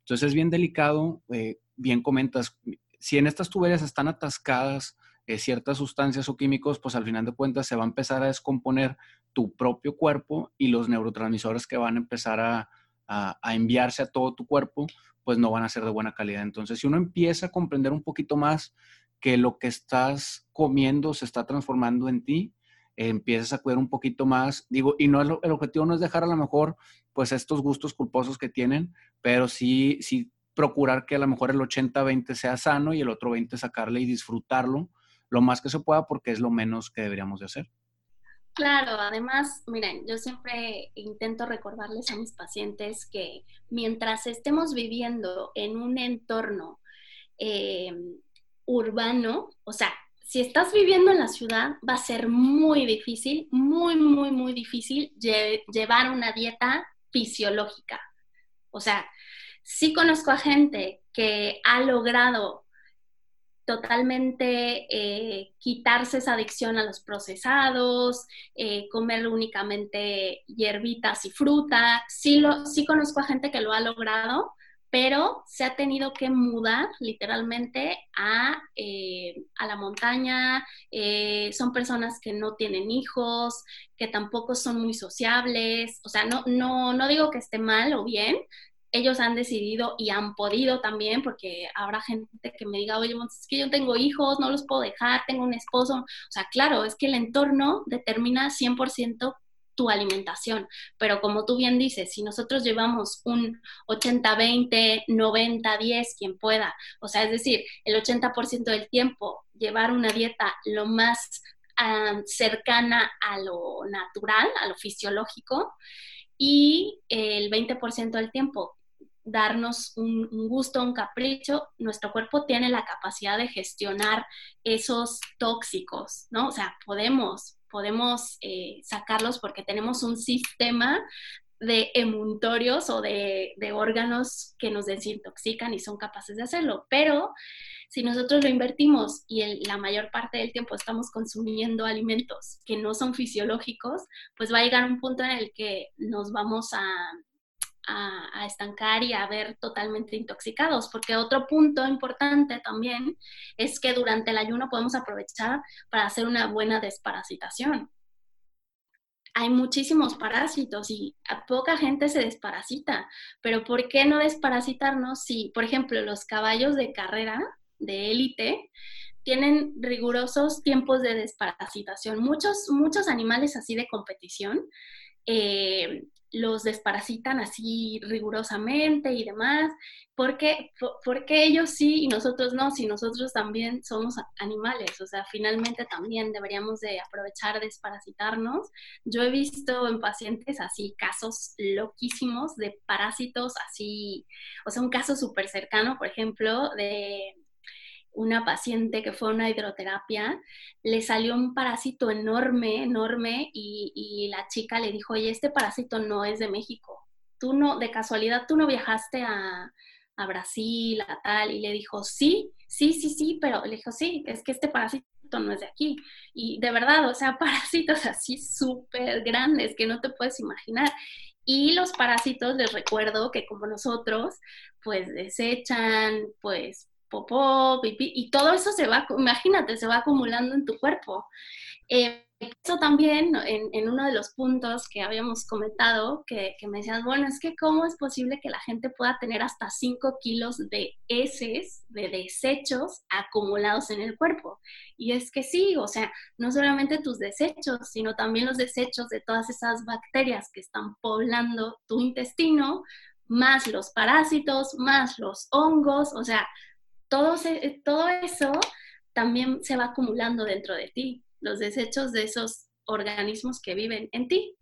Entonces es bien delicado, eh, bien comentas, si en estas tuberías están atascadas ciertas sustancias o químicos, pues al final de cuentas se va a empezar a descomponer tu propio cuerpo y los neurotransmisores que van a empezar a, a, a enviarse a todo tu cuerpo, pues no van a ser de buena calidad. Entonces, si uno empieza a comprender un poquito más que lo que estás comiendo se está transformando en ti, empiezas a cuidar un poquito más, digo, y no el objetivo no es dejar a lo mejor pues estos gustos culposos que tienen, pero sí, sí procurar que a lo mejor el 80-20 sea sano y el otro 20 sacarle y disfrutarlo lo más que se pueda porque es lo menos que deberíamos de hacer.
Claro, además, miren, yo siempre intento recordarles a mis pacientes que mientras estemos viviendo en un entorno eh, urbano, o sea, si estás viviendo en la ciudad, va a ser muy difícil, muy, muy, muy difícil llevar una dieta fisiológica. O sea, sí conozco a gente que ha logrado totalmente eh, quitarse esa adicción a los procesados, eh, comer únicamente hierbitas y fruta. Sí, lo, sí conozco a gente que lo ha logrado, pero se ha tenido que mudar literalmente a, eh, a la montaña. son personas que no tienen hijos, que tampoco son muy sociables. O sea, no, no, no digo que esté mal o bien, ellos han decidido y han podido también, porque habrá gente que me diga, oye, es que yo tengo hijos, no los puedo dejar, tengo un esposo. O sea, claro, es que el entorno determina 100% tu alimentación. Pero como tú bien dices, si nosotros llevamos un 80-20, 90-10, quien pueda, o sea, es decir, el 80% del tiempo llevar una dieta lo más cercana a lo natural, a lo fisiológico, y el 20% del tiempo darnos un, gusto, un capricho, nuestro cuerpo tiene la capacidad de gestionar esos tóxicos, ¿no? O sea, podemos, podemos eh, sacarlos porque tenemos un sistema de emuntorios o de, de, órganos que nos desintoxican y son capaces de hacerlo. Pero si nosotros lo invertimos y la mayor parte del tiempo estamos consumiendo alimentos que no son fisiológicos, pues va a llegar un punto en el que nos vamos a, a, estancar y a ver totalmente intoxicados, porque otro punto importante también es que durante el ayuno podemos aprovechar para hacer una buena desparasitación. Hay muchísimos parásitos y a poca gente se desparasita, pero ¿por qué no desparasitarnos si, por ejemplo, los caballos de carrera de élite tienen rigurosos tiempos de desparasitación? Muchos, muchos animales así de competición eh, los desparasitan así rigurosamente y demás, porque, porque ellos sí y nosotros no, si nosotros también somos animales, o sea, finalmente también deberíamos de aprovechar desparasitarnos. Yo he visto en pacientes así casos loquísimos de parásitos así, o sea, un caso súper cercano, por ejemplo, de una paciente que fue a una hidroterapia, le salió un parásito enorme, enorme, y, la chica le dijo, oye, este parásito no es de México. Tú no, de casualidad, tú no viajaste a, a Brasil, a tal, y le dijo, sí, sí, sí, sí, pero le dijo, sí, es que este parásito no es de aquí. Y de verdad, o sea, parásitos así súper grandes que no te puedes imaginar. Y los parásitos, les recuerdo que como nosotros, pues desechan, pues popó, pipí, y todo eso se va, imagínate, se va acumulando en tu cuerpo. Eh, eso también, en, uno de los puntos que habíamos comentado, que, me decías, bueno, es que cómo es posible que la gente pueda tener hasta 5 kilos de heces, de desechos acumulados en el cuerpo. Y es que sí, o sea, no solamente tus desechos, sino también los desechos de todas esas bacterias que están poblando tu intestino, más los parásitos, más los hongos, o sea, todo, todo eso también se va acumulando dentro de ti los desechos de esos organismos que viven en ti.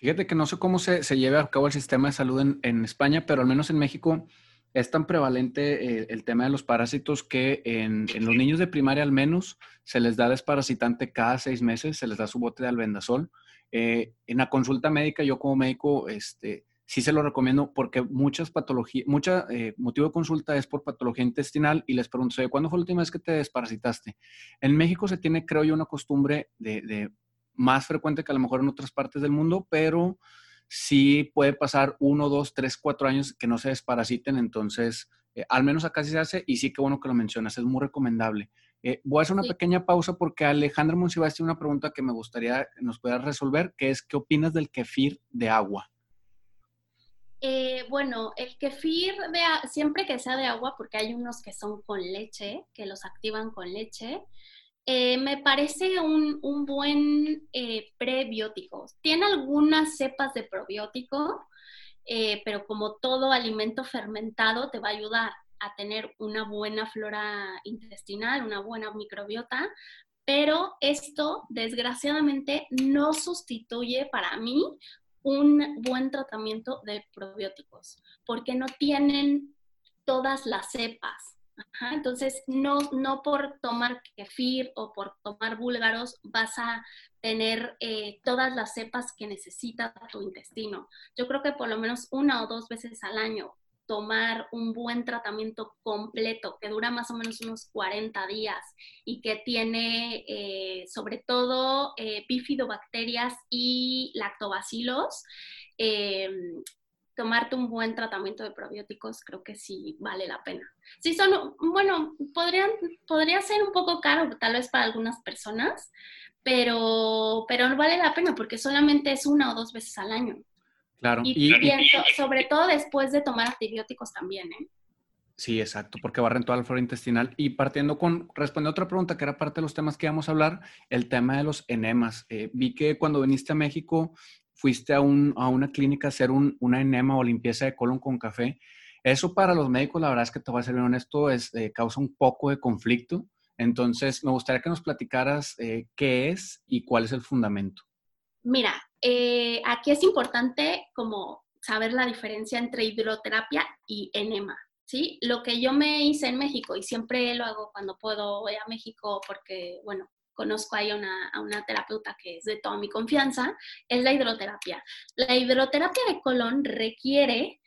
Fíjate que no sé cómo se, se lleve a cabo el sistema de salud en, en, España, pero al menos en México es tan prevalente eh, el tema de los parásitos que en, en, los niños de primaria al menos se les da desparasitante cada seis meses, se les da su bote de albendazol. Eh, en la consulta médica, yo como médico, este, sí se lo recomiendo porque muchas patologías, mucha eh, motivo de consulta es por patología intestinal y les pregunto, ¿cuándo fue la última vez que te desparasitaste? En México se tiene, creo yo, una costumbre de, más frecuente que a lo mejor en otras partes del mundo, pero sí puede pasar uno, dos, tres, cuatro años que no se desparasiten, entonces eh, al menos acá sí se hace y sí que bueno que lo mencionas, es muy recomendable. Eh, voy a hacer una pequeña pausa porque Alejandra Monsiváis tiene una pregunta que me gustaría que nos pueda resolver, que es, ¿qué opinas del kefir de agua?
Eh, bueno, el kefir, siempre que sea de agua, porque hay unos que son con leche, que los activan con leche, eh, me parece un, buen eh, prebiótico. Tiene algunas cepas de probiótico, pero como todo alimento fermentado te va a ayudar a tener una buena flora intestinal, una buena microbiota, pero esto desgraciadamente no sustituye para mí un buen tratamiento de probióticos, porque no tienen todas las cepas. entonces, no, no por tomar kefir o por tomar búlgaros vas a tener eh, todas las cepas que necesita tu intestino. Yo creo que por lo menos una o dos veces al año tomar un buen tratamiento completo que dura más o menos unos 40 días y que tiene eh, sobre todo eh, bifidobacterias y lactobacilos, eh, tomarte un buen tratamiento de probióticos creo que sí vale la pena. Sí son, bueno, podrían, podría ser un poco caro tal vez para algunas personas, pero, pero vale la pena porque solamente es una o dos veces al año.
Claro.
Y, sobre todo después de tomar antibióticos también, ¿eh?
Sí, exacto, porque barren toda la flora intestinal. Y partiendo con, respondiendo a otra pregunta que era parte de los temas que íbamos a hablar, el tema de los enemas. Eh, vi que cuando viniste a México fuiste a, un, a una clínica a hacer un, una enema o limpieza de colon con café. Eso para los médicos, la verdad es que te voy a ser bien honesto, es, eh, causa un poco de conflicto. Entonces, me gustaría que nos platicaras eh, qué es y cuál es el fundamento.
Mira, eh, aquí es importante como saber la diferencia entre hidroterapia y enema. ¿sí? Lo que yo me hice en México y siempre lo hago cuando puedo voy a México porque, bueno, conozco ahí a una, a una terapeuta que es de toda mi confianza, es la hidroterapia. La hidroterapia de colon requiere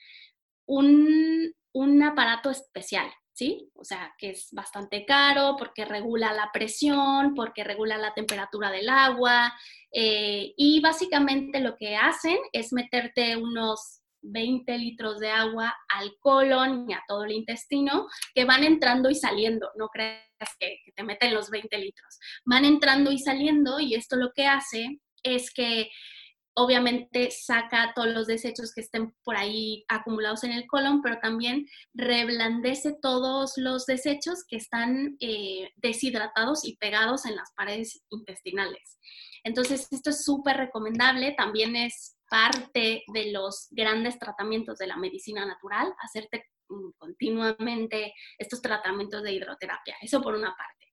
un, un aparato especial. ¿Sí? O sea, que es bastante caro porque regula la presión, porque regula la temperatura del agua eh, y básicamente lo que hacen es meterte unos 20 litros de agua al colon y a todo el intestino que van entrando y saliendo, no creas que, que te meten los 20 litros, van entrando y saliendo y esto lo que hace es que obviamente saca todos los desechos que estén por ahí acumulados en el colon, pero también reblandece todos los desechos que están eh, deshidratados y pegados en las paredes intestinales. Entonces, esto es súper recomendable, también es parte de los grandes tratamientos de la medicina natural, hacerte mm, continuamente estos tratamientos de hidroterapia, eso por una parte.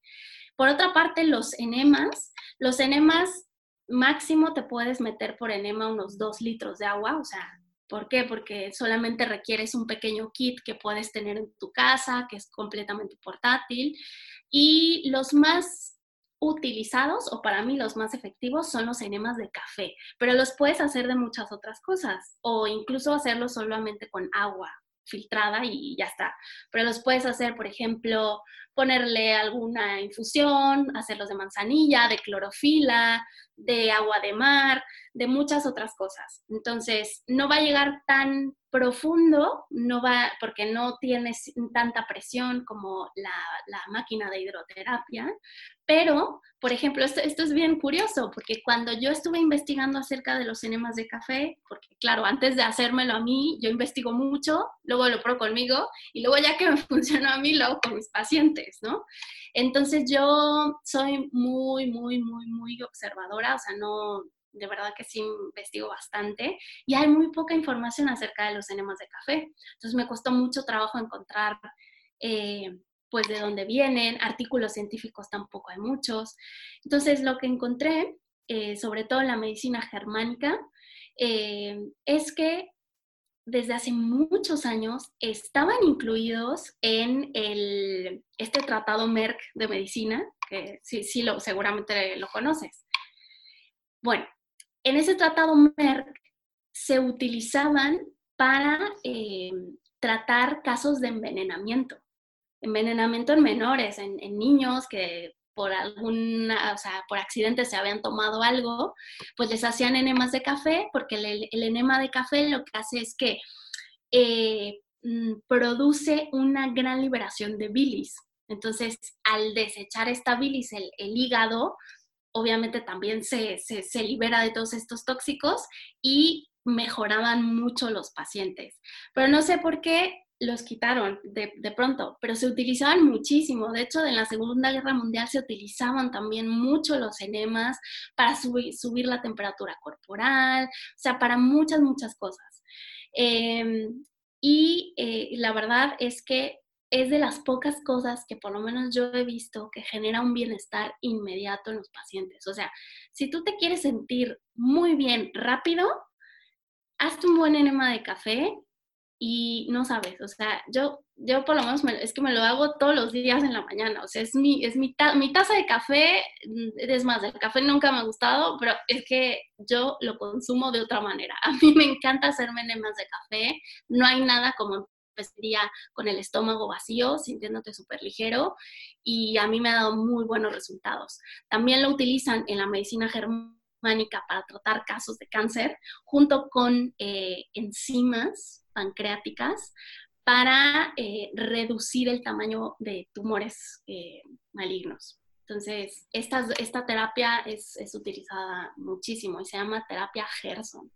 Por otra parte, los enemas, los enemas máximo te puedes meter por enema unos dos litros de agua, o sea, ¿por qué? Porque solamente requieres un pequeño kit que puedes tener en tu casa, que es completamente portátil. Y los más utilizados, o para mí los más efectivos, son los enemas de café, pero los puedes hacer de muchas otras cosas, o incluso hacerlo solamente con agua filtrada y ya está. Pero los puedes hacer, por ejemplo, ponerle alguna infusión, hacerlos de manzanilla, de clorofila, de agua de mar, de muchas otras cosas. Entonces, no va a llegar tan profundo, no va, porque no tiene tanta presión como la, la máquina de hidroterapia, pero, por ejemplo, esto, esto, es bien curioso, porque cuando yo estuve investigando acerca de los enemas de café, porque claro, antes de hacérmelo a mí, yo investigo mucho, luego lo pruebo conmigo, y luego ya que me funcionó a mí, lo hago con mis pacientes, Entonces yo soy muy, muy, muy, muy observadora, o sea, no, de verdad que sí investigo bastante, y hay muy poca información acerca de los enemas de café. Entonces me costó mucho trabajo encontrar... Eh, pues de dónde vienen, artículos científicos tampoco hay muchos. Entonces, lo que encontré, eh, sobre todo en la medicina germánica, eh, es que desde hace muchos años estaban incluidos en el, este tratado Merck de medicina, que sí, lo, seguramente lo conoces. Bueno, en ese tratado Merck se utilizaban para eh, tratar casos de envenenamiento envenenamiento en menores, en, niños que por alguna, o sea, por accidente se habían tomado algo, pues les hacían enemas de café, porque el, enema de café lo que hace es que eh, mm, produce una gran liberación de bilis. Entonces, al desechar esta bilis, el, hígado obviamente también se, se, libera de todos estos tóxicos y mejoraban mucho los pacientes. Pero no sé por qué los quitaron de, pronto, pero se utilizaban muchísimo. De hecho, en la Segunda Guerra Mundial se utilizaban también mucho los enemas para subir, la temperatura corporal, o sea, para muchas, muchas cosas. Em, y eh, la verdad es que es de las pocas cosas que por lo menos yo he visto que genera un bienestar inmediato en los pacientes. O sea, si tú te quieres sentir muy bien rápido, hazte un buen enema de café y no sabes, o sea, yo, yo por lo menos es que me lo hago todos los días en la mañana, o sea, es mi, es mi, mi taza de café, mm, es más, el café nunca me ha gustado, pero es que yo lo consumo de otra manera. A mí me encanta hacerme enemas de café, no hay nada como empezaría con el estómago vacío, sintiéndote súper ligero, y a mí me ha dado muy buenos resultados. También lo utilizan en la medicina germánica para tratar casos de cáncer, junto con eh, enzimas pancreáticas para eh, reducir el tamaño de tumores eh, malignos. Entonces, esta, esta terapia es, es, utilizada muchísimo y se llama terapia Gerson.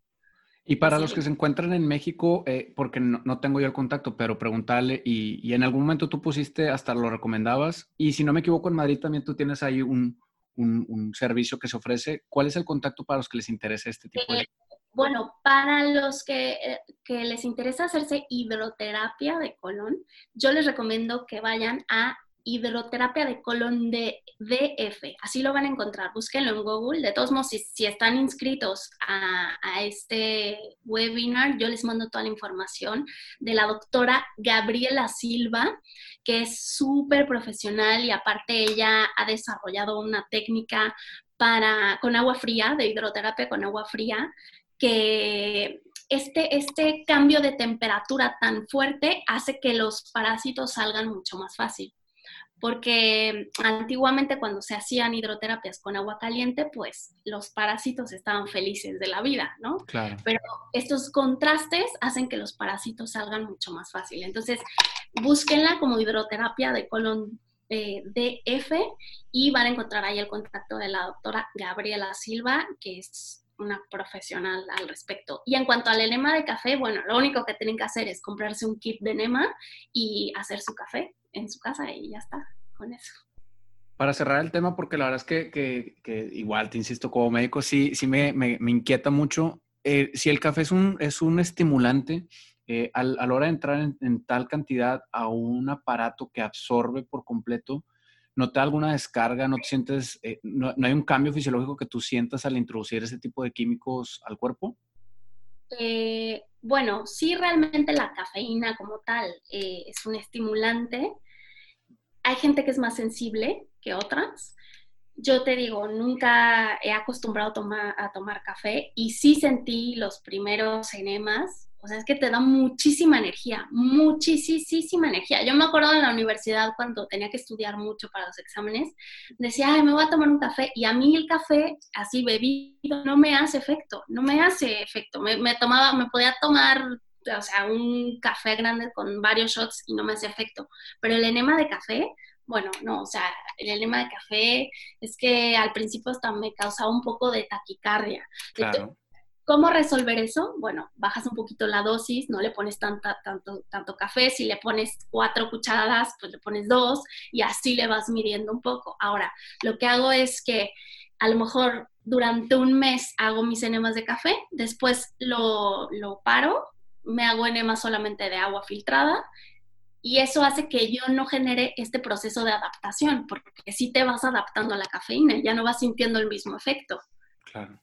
Y para los que se encuentran en México, eh, porque no, no, tengo yo el contacto, pero preguntarle, y, y, en algún momento tú pusiste, hasta lo recomendabas, y si no me equivoco, en Madrid también tú tienes ahí un, un, un servicio que se ofrece. ¿Cuál es el contacto para los que les interese este tipo de...
Bueno, para los que, eh, que, les interesa hacerse hidroterapia de colon, yo les recomiendo que vayan a hidroterapia de colon de DF. Así lo van a encontrar. Búsquenlo en Google. De todos modos, si, están inscritos a, a, este webinar, yo les mando toda la información de la doctora Gabriela Silva, que es súper profesional y aparte ella ha desarrollado una técnica para, con agua fría, de hidroterapia con agua fría, que este, este cambio de temperatura tan fuerte hace que los parásitos salgan mucho más fácil. Porque antiguamente cuando se hacían hidroterapias con agua caliente, pues los parásitos estaban felices de la vida, ¿no?
Claro.
Pero estos contrastes hacen que los parásitos salgan mucho más fácil. Entonces, búsquenla como hidroterapia de colon eh, DF y van a encontrar ahí el contacto de la doctora Gabriela Silva, que es una profesional al respecto. Y en cuanto al enema de café, bueno, lo único que tienen que hacer es comprarse un kit de enema y hacer su café en su casa y ya está con eso.
Para cerrar el tema, porque la verdad es que, que, igual, te insisto, como médico, sí, sí me, me, inquieta mucho. Eh, si el café es un, es un estimulante, eh, a la hora de entrar en, en, tal cantidad a un aparato que absorbe por completo, ¿No te da alguna descarga? ¿No te sientes, eh, no, hay un cambio fisiológico que tú sientas al introducir ese tipo de químicos al cuerpo?
Eh, bueno, sí, realmente la cafeína como tal eh, es un estimulante. Hay gente que es más sensible que otras. Yo te digo, nunca he acostumbrado tomar, a tomar café y sí sentí los primeros enemas O sea, es que te da muchísima energía, muchísima energía. Yo me acuerdo en la universidad cuando tenía que estudiar mucho para los exámenes, decía, ay, me voy a tomar un café. Y a mí el café, así bebido, no me hace efecto, no me hace efecto. Me, me tomaba, me podía tomar, o sea, un café grande con varios shots y no me hace efecto. Pero el enema de café, bueno, no, o sea, el enema de café es que al principio hasta me causaba un poco de taquicardia.
Claro.
¿Cómo resolver eso? Bueno, bajas un poquito la dosis, no le pones tanta, tanto, tanto café, si le pones cuatro cucharadas, pues le pones dos y así le vas midiendo un poco. Ahora, lo que hago es que a lo mejor durante un mes hago mis enemas de café, después lo, lo paro, me hago enemas solamente de agua filtrada y eso hace que yo no genere este proceso de adaptación, porque si te vas adaptando a la cafeína, ya no vas sintiendo el mismo efecto.
Claro.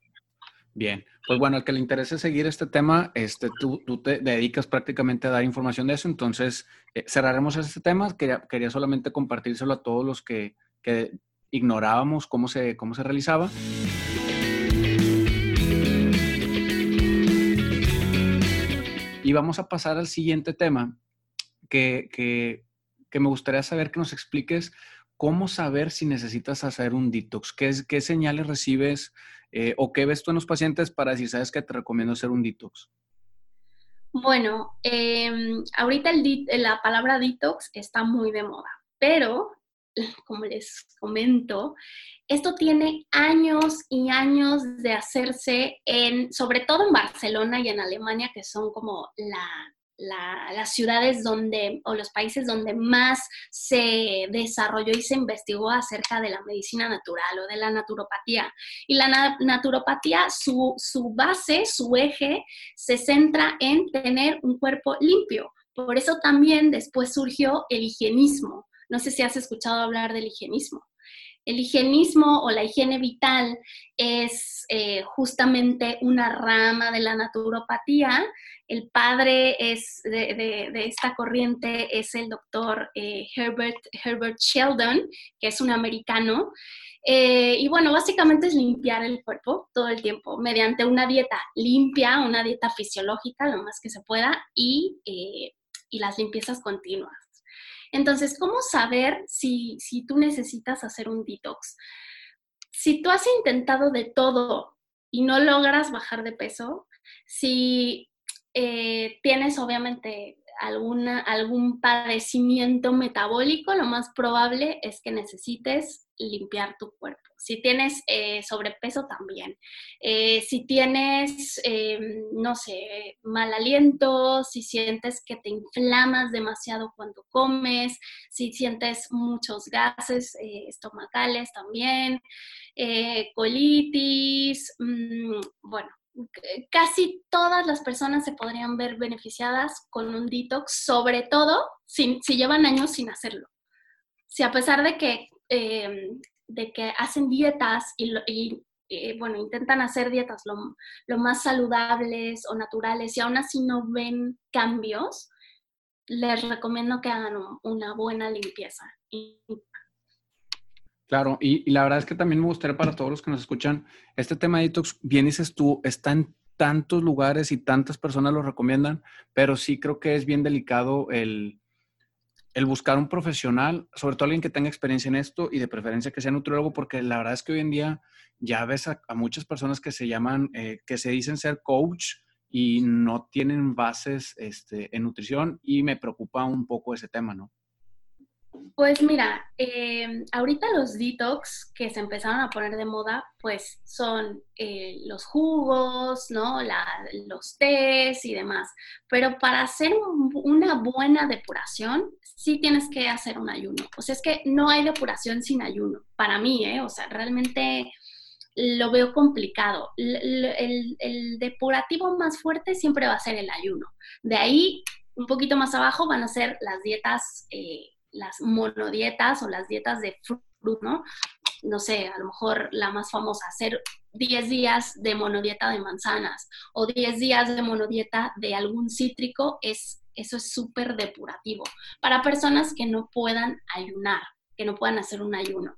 Bien, pues bueno, al que le interese seguir este tema, este, tú, tú te dedicas prácticamente a dar información de eso, entonces eh, cerraremos este tema. Quería, quería solamente compartírselo a todos los que, que ignorábamos cómo se, cómo se realizaba. Y vamos a pasar al siguiente tema, que, que, que me gustaría saber que nos expliques cómo saber si necesitas hacer un detox, qué, señales recibes eh, o qué ves tú en los pacientes para decir, sabes que te recomiendo hacer un detox?
Bueno, em, ahorita la palabra detox está muy de moda, pero como les comento, esto tiene años y años de hacerse en, sobre todo en Barcelona y en Alemania, que son como la las ciudades donde, o los países donde más se desarrolló y se investigó acerca de la medicina natural o de la naturopatía. Y la naturopatía, su, su base, su eje, se centra en tener un cuerpo limpio. Por eso también después surgió el higienismo. No sé si has escuchado hablar del higienismo. El higienismo o la higiene vital es eh, justamente una rama de la naturopatía. El padre es de, esta corriente es el doctor eh, Herbert, Herbert Sheldon, que es un americano. Eh, y bueno, básicamente es limpiar el cuerpo todo el tiempo mediante una dieta limpia, una dieta fisiológica, lo más que se pueda, y, y las limpiezas continuas. Entonces, ¿cómo saber si, tú necesitas hacer un detox? Si tú has intentado de todo y no logras bajar de peso, si eh, tienes obviamente alguna, algún padecimiento metabólico, lo más probable es que necesites limpiar tu cuerpo. Si tienes eh, sobrepeso también. Eh, si tienes, em, no sé, mal aliento, si sientes que te inflamas demasiado cuando comes, si sientes muchos gases eh, estomacales también, colitis, mm, bueno, casi todas las personas se podrían ver beneficiadas con un detox, sobre todo si, si llevan años sin hacerlo. Si a pesar de que em, de que hacen dietas y, eh, bueno, intentan hacer dietas lo, lo, más saludables o naturales y aún así no ven cambios, les recomiendo que hagan una buena limpieza.
Claro, y, la verdad es que también me gustaría para todos los que nos escuchan, este tema de detox, bien dices tú, está en tantos lugares y tantas personas lo recomiendan, pero sí creo que es bien delicado el, el buscar un profesional, sobre todo alguien que tenga experiencia en esto y de preferencia que sea nutriólogo, porque la verdad es que hoy en día ya ves a, muchas personas que se llaman, eh, que se dicen ser coach y no tienen bases este, en nutrición y me preocupa un poco ese tema, ¿no?
Pues mira, em, ahorita los detox que se empezaron a poner de moda, pues son eh, los jugos, ¿no? los tés y demás. Pero para hacer una buena depuración, sí tienes que hacer un ayuno. O sea, es que no hay depuración sin ayuno. Para mí, ¿eh? O sea, realmente lo veo complicado. El, el depurativo más fuerte siempre va a ser el ayuno. De ahí, un poquito más abajo, van a ser las dietas. Eh, las monodietas o las dietas de fruto, ¿no? No sé, a lo mejor la más famosa, hacer 10 días de monodieta de manzanas o 10 días de monodieta de algún cítrico, es, eso es súper depurativo para personas que no puedan ayunar, que no puedan hacer un ayuno.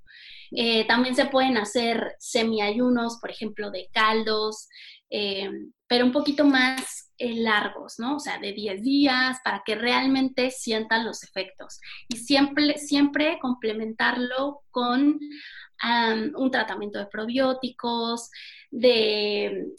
Eh, también se pueden hacer semiayunos, por ejemplo, de caldos, eh, pero un poquito más eh, largos, ¿no? O sea, de 10 días para que realmente sientan los efectos. Y siempre, siempre complementarlo con un tratamiento de probióticos, de,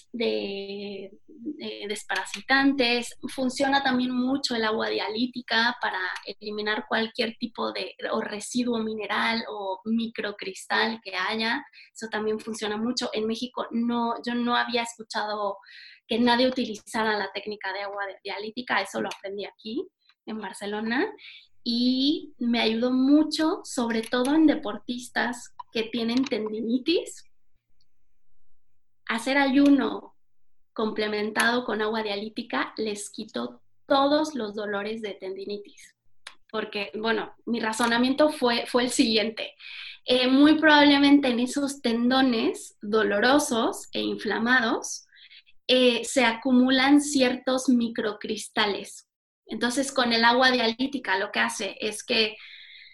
desparasitantes. Funciona también mucho el agua dialítica para eliminar cualquier tipo de o residuo mineral o microcristal que haya. Eso también funciona mucho. En México no, yo no había escuchado que nadie utilizara la técnica de agua dialítica, eso lo aprendí aquí en Barcelona y me ayudó mucho, sobre todo en deportistas que tienen tendinitis, hacer ayuno complementado con agua dialítica les quitó todos los dolores de tendinitis. Porque, bueno, mi razonamiento fue, fue el siguiente. Eh, muy probablemente en esos tendones dolorosos e inflamados eh, se acumulan ciertos microcristales. Entonces, con el agua dialítica lo que hace es que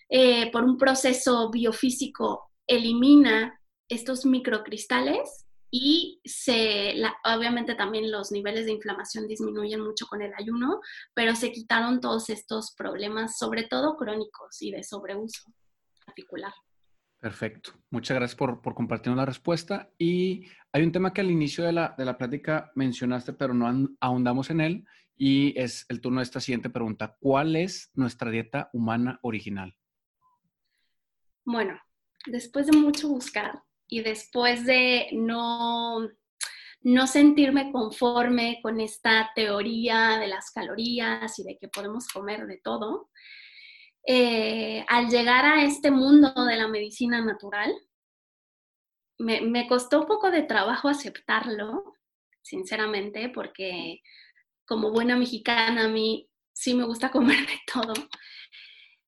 eh, por un proceso biofísico elimina estos microcristales y se, obviamente también los niveles de inflamación disminuyen mucho con el ayuno, pero se quitaron todos estos problemas, sobre todo crónicos y de sobreuso particular.
Perfecto. Muchas gracias por, por compartirnos la respuesta. Y hay un tema que al inicio de la, de la plática mencionaste, pero no ahondamos en él, y es el turno de esta siguiente pregunta. ¿Cuál es nuestra dieta humana original?
Bueno, después de mucho buscar y después de no, no sentirme conforme con esta teoría de las calorías y de que podemos comer de todo, eh, al llegar a este mundo de la medicina natural, me, me, costó un poco de trabajo aceptarlo, sinceramente, porque como buena mexicana a mí sí me gusta comer de todo.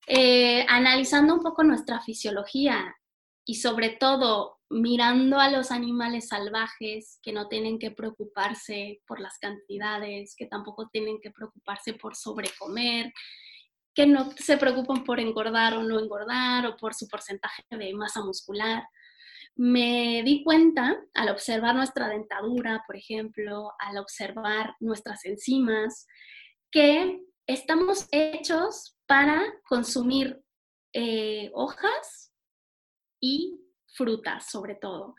Eh, analizando un poco nuestra fisiología y sobre todo mirando a los animales salvajes que no tienen que preocuparse por las cantidades, que tampoco tienen que preocuparse por sobrecomer, que no se preocupan por engordar o no engordar o por su porcentaje de masa muscular. Me di cuenta al observar nuestra dentadura, por ejemplo, al observar nuestras enzimas, que estamos hechos para consumir eh, hojas y frutas sobre todo.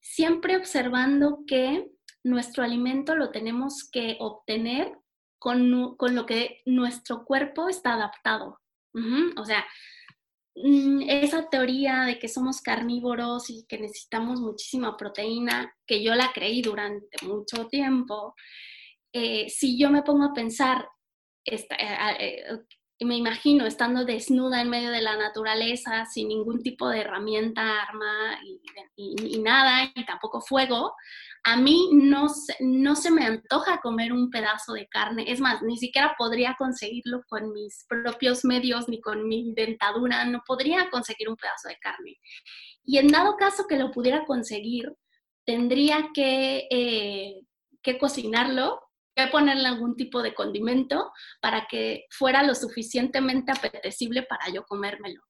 Siempre observando que nuestro alimento lo tenemos que obtener con, lo que nuestro cuerpo está adaptado. O sea, esa teoría de que somos carnívoros y que necesitamos muchísima proteína, que yo la creí durante mucho tiempo, eh, si yo me pongo a pensar eh, eh, me imagino estando desnuda en medio de la naturaleza, sin ningún tipo de herramienta, arma y, nada, y tampoco fuego, a mí no, no se me antoja comer un pedazo de carne. Es más, ni siquiera podría conseguirlo con mis propios medios ni con mi dentadura, no podría conseguir un pedazo de carne. Y en dado caso que lo pudiera conseguir, tendría que, eh, que cocinarlo que ponerle algún tipo de condimento para que fuera lo suficientemente apetecible para yo comérmelo.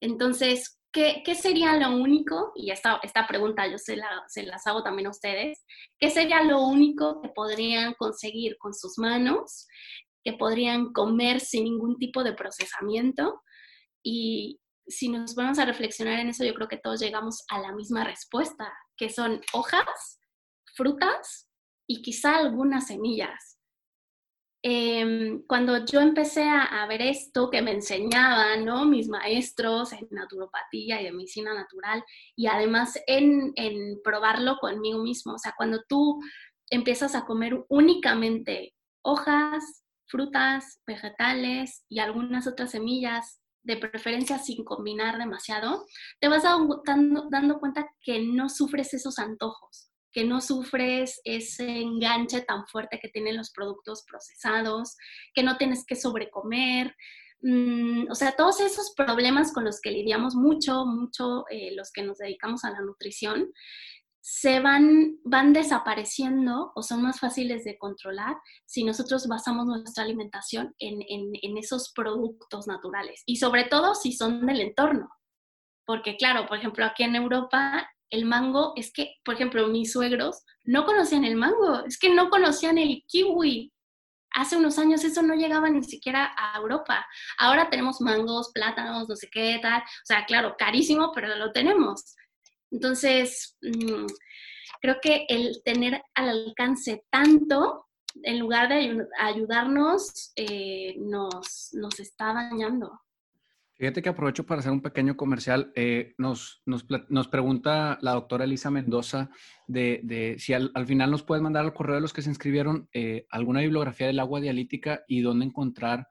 Entonces, ¿qué, sería lo único? Y esta, esta pregunta yo se, se las hago también a ustedes. ¿Qué sería lo único que podrían conseguir con sus manos? Que podrían comer sin ningún tipo de procesamiento. Y si nos vamos a reflexionar en eso, yo creo que todos llegamos a la misma respuesta, que son hojas, frutas y quizá algunas semillas. Em, cuando yo empecé a, ver esto que me enseñaban ¿no? mis maestros en naturopatía y de medicina natural y además en, en probarlo conmigo mismo, o sea, cuando tú empiezas a comer únicamente hojas, frutas, vegetales y algunas otras semillas, de preferencia sin combinar demasiado, te vas dando, dando cuenta que no sufres esos antojos que no sufres ese enganche tan fuerte que tienen los productos procesados, que no tienes que sobrecomer. Mm, o sea, todos esos problemas con los que lidiamos mucho, mucho eh, los que nos dedicamos a la nutrición, se van, van desapareciendo o son más fáciles de controlar si nosotros basamos nuestra alimentación en, en esos productos naturales y sobre todo si son del entorno. Porque claro, por ejemplo, aquí en Europa el mango, es que, por ejemplo, mis suegros no conocían el mango, es que no conocían el kiwi. Hace unos años eso no llegaba ni siquiera a Europa. Ahora tenemos mangos, plátanos, no sé qué tal. O sea, claro, carísimo, pero lo tenemos. Entonces, mm, creo que el tener al alcance tanto, en lugar de ayudarnos, eh, nos, nos está dañando.
Fíjate que aprovecho para hacer un pequeño comercial. Eh, nos, nos, nos, pregunta la doctora Elisa Mendoza de, de si al, al, final nos puedes mandar al correo de los que se inscribieron eh, alguna bibliografía del agua dialítica y dónde encontrar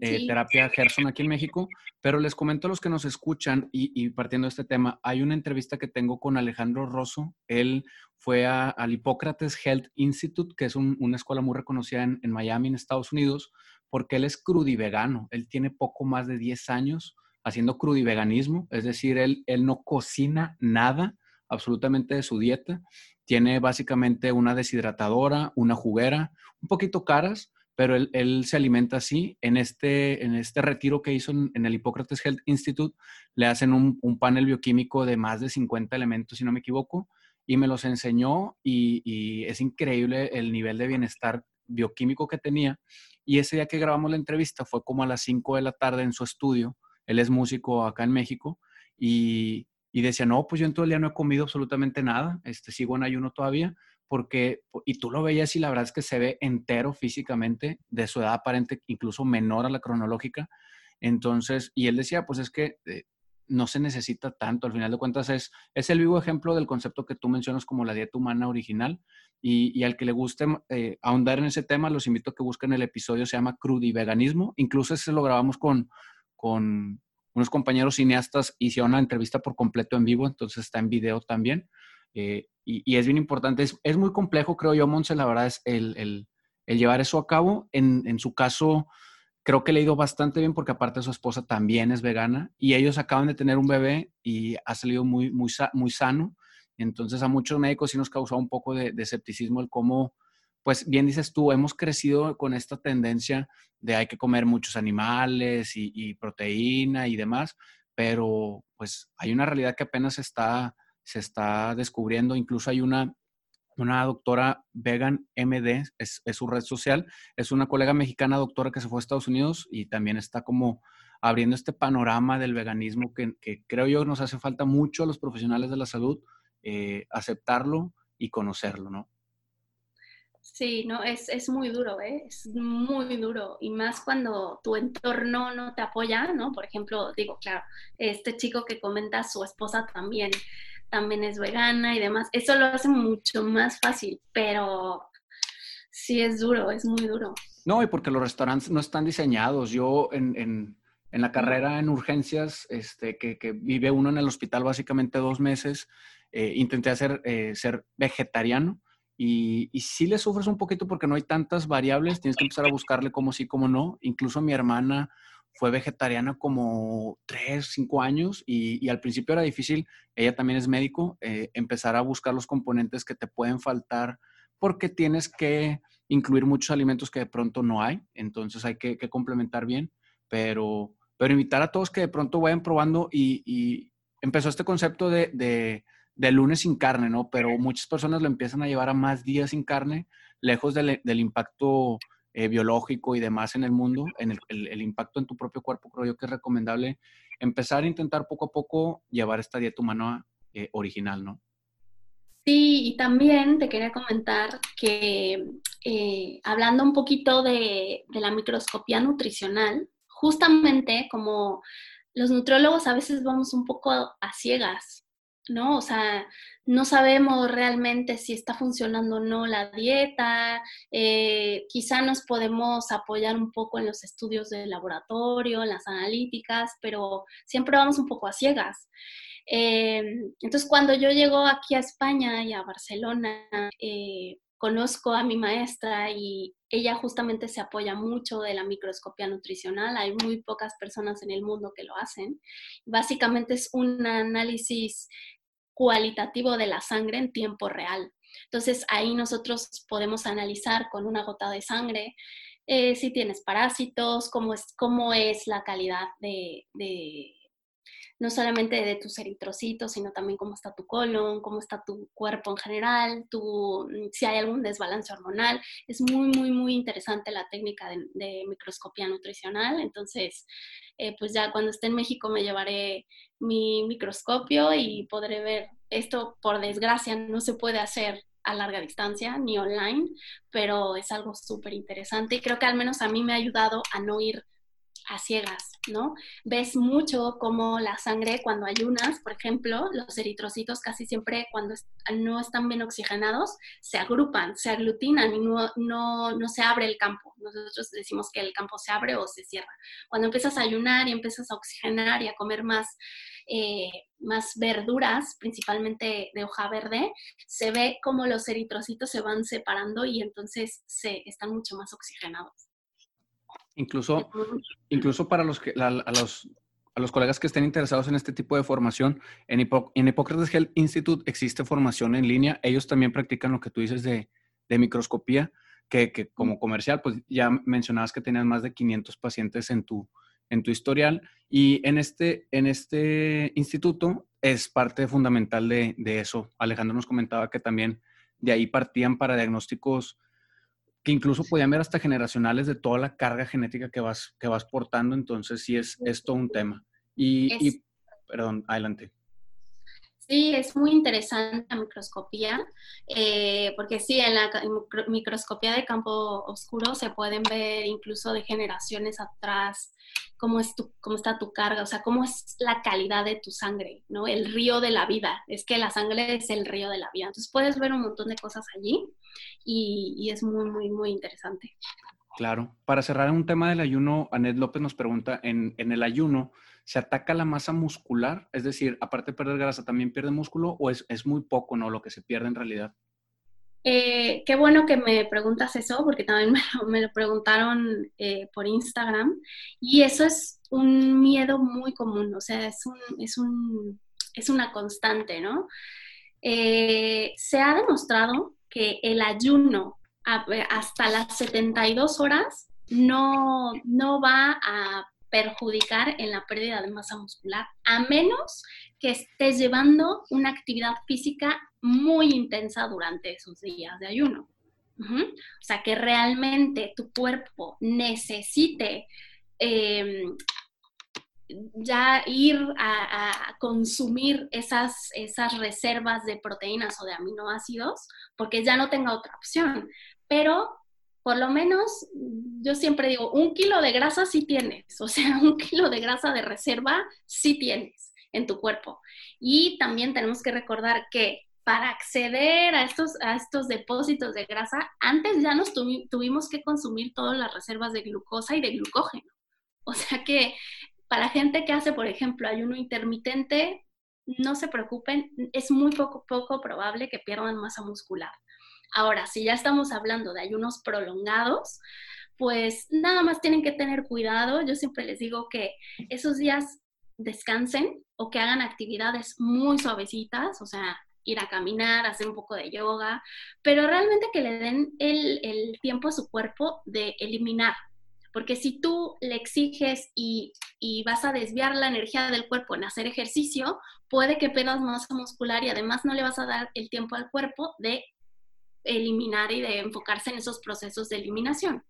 eh, sí. terapia Gerson aquí en México. Pero les comento a los que nos escuchan y, y, partiendo de este tema, hay una entrevista que tengo con Alejandro Rosso. Él fue a, al Hipócrates Health Institute, que es un, una escuela muy reconocida en, en Miami, en Estados Unidos porque él es crudivegano. Él tiene poco más de 10 años haciendo crudiveganismo, es decir, él, él no cocina nada absolutamente de su dieta. Tiene básicamente una deshidratadora, una juguera, un poquito caras, pero él, él se alimenta así. En este, en este retiro que hizo en, el Hipócrates Health Institute, le hacen un, un, panel bioquímico de más de 50 elementos, si no me equivoco, y me los enseñó y es increíble el nivel de bienestar bioquímico que tenía. Y ese día que grabamos la entrevista fue como a las 5 de la tarde en su estudio. Él es músico acá en México y, y, decía, no, pues yo en todo el día no he comido absolutamente nada, este, sigo en ayuno todavía, porque, y tú lo veías y la verdad es que se ve entero físicamente, de su edad aparente, incluso menor a la cronológica. Entonces, y él decía, pues es que eh, no se necesita tanto. Al final de cuentas es, es el vivo ejemplo del concepto que tú mencionas como la dieta humana original. Y, y al que le guste eh, ahondar en ese tema, los invito a que busquen el episodio, se llama Crudiveganismo. Incluso ese lo grabamos con, con unos compañeros cineastas, hicieron una entrevista por completo en vivo, entonces está en video también. Eh, y, y, es bien importante, es, es, muy complejo, creo yo, Monse, la verdad es el, el, el llevar eso a cabo. En, en su caso, creo que le ha ido bastante bien porque aparte su esposa también es vegana y ellos acaban de tener un bebé y ha salido muy, muy, muy sano. Entonces a muchos médicos sí nos causó un poco de, de, escepticismo el cómo, pues bien dices tú, hemos crecido con esta tendencia de hay que comer muchos animales y, y proteína y demás, pero pues hay una realidad que apenas está, se está descubriendo. Incluso hay una una doctora vegan MD, es, su red social, es una colega mexicana doctora que se fue a Estados Unidos y también está como abriendo este panorama del veganismo que, que creo yo nos hace falta mucho a los profesionales de la salud eh, aceptarlo y conocerlo, ¿no?
Sí, no, es, es muy duro, ¿eh? es muy duro. Y más cuando tu entorno no te apoya, ¿no? Por ejemplo, digo, claro, este chico que comenta, su esposa también también es vegana y demás. Eso lo hace mucho más fácil, pero sí es duro, es muy duro.
No, y porque los restaurantes no están diseñados. Yo en, en, la carrera en urgencias, este, que, que, vive uno en el hospital básicamente dos meses, eh, intenté hacer eh, ser vegetariano. Y, y sí le sufres un poquito porque no hay tantas variables, tienes que empezar a buscarle cómo sí, cómo no. Incluso mi hermana fue vegetariana como tres, cinco años y, y, al principio era difícil, ella también es médico, eh, empezar a buscar los componentes que te pueden faltar porque tienes que incluir muchos alimentos que de pronto no hay, entonces hay que, que complementar bien, pero, pero invitar a todos que de pronto vayan probando y, y empezó este concepto de, de, de, lunes sin carne, ¿no? Pero muchas personas lo empiezan a llevar a más días sin carne, lejos del, del impacto eh, biológico y demás en el mundo, en el, el, el, impacto en tu propio cuerpo, creo yo que es recomendable empezar a intentar poco a poco llevar esta dieta humana eh, original, ¿no?
Sí, y también te quería comentar que eh, hablando un poquito de, de la microscopía nutricional, justamente como los nutriólogos a veces vamos un poco a ciegas, ¿no? O sea, no sabemos realmente si está funcionando o no la dieta, eh, quizá nos podemos apoyar un poco en los estudios de laboratorio, en las analíticas, pero siempre vamos un poco a ciegas. Eh, entonces, cuando yo llego aquí a España y a Barcelona, eh, conozco a mi maestra y ella justamente se apoya mucho de la microscopía nutricional. Hay muy pocas personas en el mundo que lo hacen. Básicamente es un análisis cualitativo de la sangre en tiempo real. Entonces ahí nosotros podemos analizar con una gota de sangre eh, si tienes parásitos, cómo es, cómo es la calidad de, de, no solamente de tus eritrocitos, sino también cómo está tu colon, cómo está tu cuerpo en general, tu, mm, si hay algún desbalance hormonal. Es muy, muy, muy interesante la técnica de, microscopía nutricional. Entonces, eh, pues ya cuando esté en México me llevaré mi microscopio y podré ver esto, por desgracia, no se puede hacer a larga distancia ni online, pero es algo súper interesante y creo que al menos a mí me ha ayudado a no ir a ciegas, ¿no? Ves mucho como la sangre cuando ayunas, por ejemplo, los eritrocitos casi siempre cuando no están bien oxigenados se agrupan, se aglutinan y no, no, no se abre el campo. Nosotros decimos que el campo se abre o se cierra. Cuando empiezas a ayunar y empiezas a oxigenar y a comer más, eh, más verduras, principalmente de hoja verde, se ve como los eritrocitos se van separando y entonces se están mucho más oxigenados.
Incluso, incluso para los, que, a, los, a los colegas que estén interesados en este tipo de formación, en, en Hippocrates Health Institute existe formación en línea. Ellos también practican lo que tú dices de, de microscopía, que, que, como comercial, pues ya mencionabas que tenías más de 500 pacientes en tu, en tu historial. Y en este, en este instituto es parte fundamental de, de eso. Alejandro nos comentaba que también de ahí partían para diagnósticos que incluso podían ver hasta generacionales de toda la carga genética que vas, que vas portando, entonces sí es, es todo un tema. Y, perdón, adelante.
Sí, es muy interesante la microscopía, eh, porque sí, en la microscopía de campo oscuro se pueden ver incluso de generaciones atrás cómo, es cómo está tu carga, o sea, cómo es la calidad de tu sangre, ¿no? El río de la vida, es que la sangre es el río de la vida. Entonces puedes ver un montón de cosas allí y, es muy, muy, muy interesante.
Claro. Para cerrar un tema del ayuno, Anet López nos pregunta, en, el ayuno, ¿se ataca la masa muscular? Es decir, aparte de perder grasa, ¿también pierde músculo o es, muy poco, no, lo que se pierde en realidad?
Eh, qué bueno que me preguntas eso, porque también me lo, preguntaron eh, por Instagram. Y eso es un miedo muy común, o sea, es, un, es, un, es una constante, ¿no? Eh, se ha demostrado que el ayuno hasta las 72 horas no, no va a perjudicar en la pérdida de masa muscular, a menos que estés llevando una actividad física muy intensa durante esos días de ayuno. O sea, que realmente tu cuerpo necesite em, ya ir a, consumir esas, esas reservas de proteínas o de aminoácidos, porque ya no tenga otra opción. Pero por lo menos, yo siempre digo, un kilo de grasa sí tienes, o sea, un kilo de grasa de reserva sí tienes en tu cuerpo. Y también tenemos que recordar que para acceder a estos, a estos depósitos de grasa, antes ya nos tuvimos que consumir todas las reservas de glucosa y de glucógeno. O sea que para gente que hace, por ejemplo, ayuno intermitente, no se preocupen, es muy poco, poco probable que pierdan masa muscular. Ahora, si ya estamos hablando de ayunos prolongados, pues nada más tienen que tener cuidado. Yo siempre les digo que esos días descansen o que hagan actividades muy suavecitas, o sea, ir a caminar, hacer un poco de yoga, pero realmente que le den el, el tiempo a su cuerpo de eliminar porque si tú le exiges y, vas a desviar la energía del cuerpo en hacer ejercicio, puede que pierdas masa muscular y además no le vas a dar el tiempo al cuerpo de eliminar y de enfocarse en esos procesos de eliminación.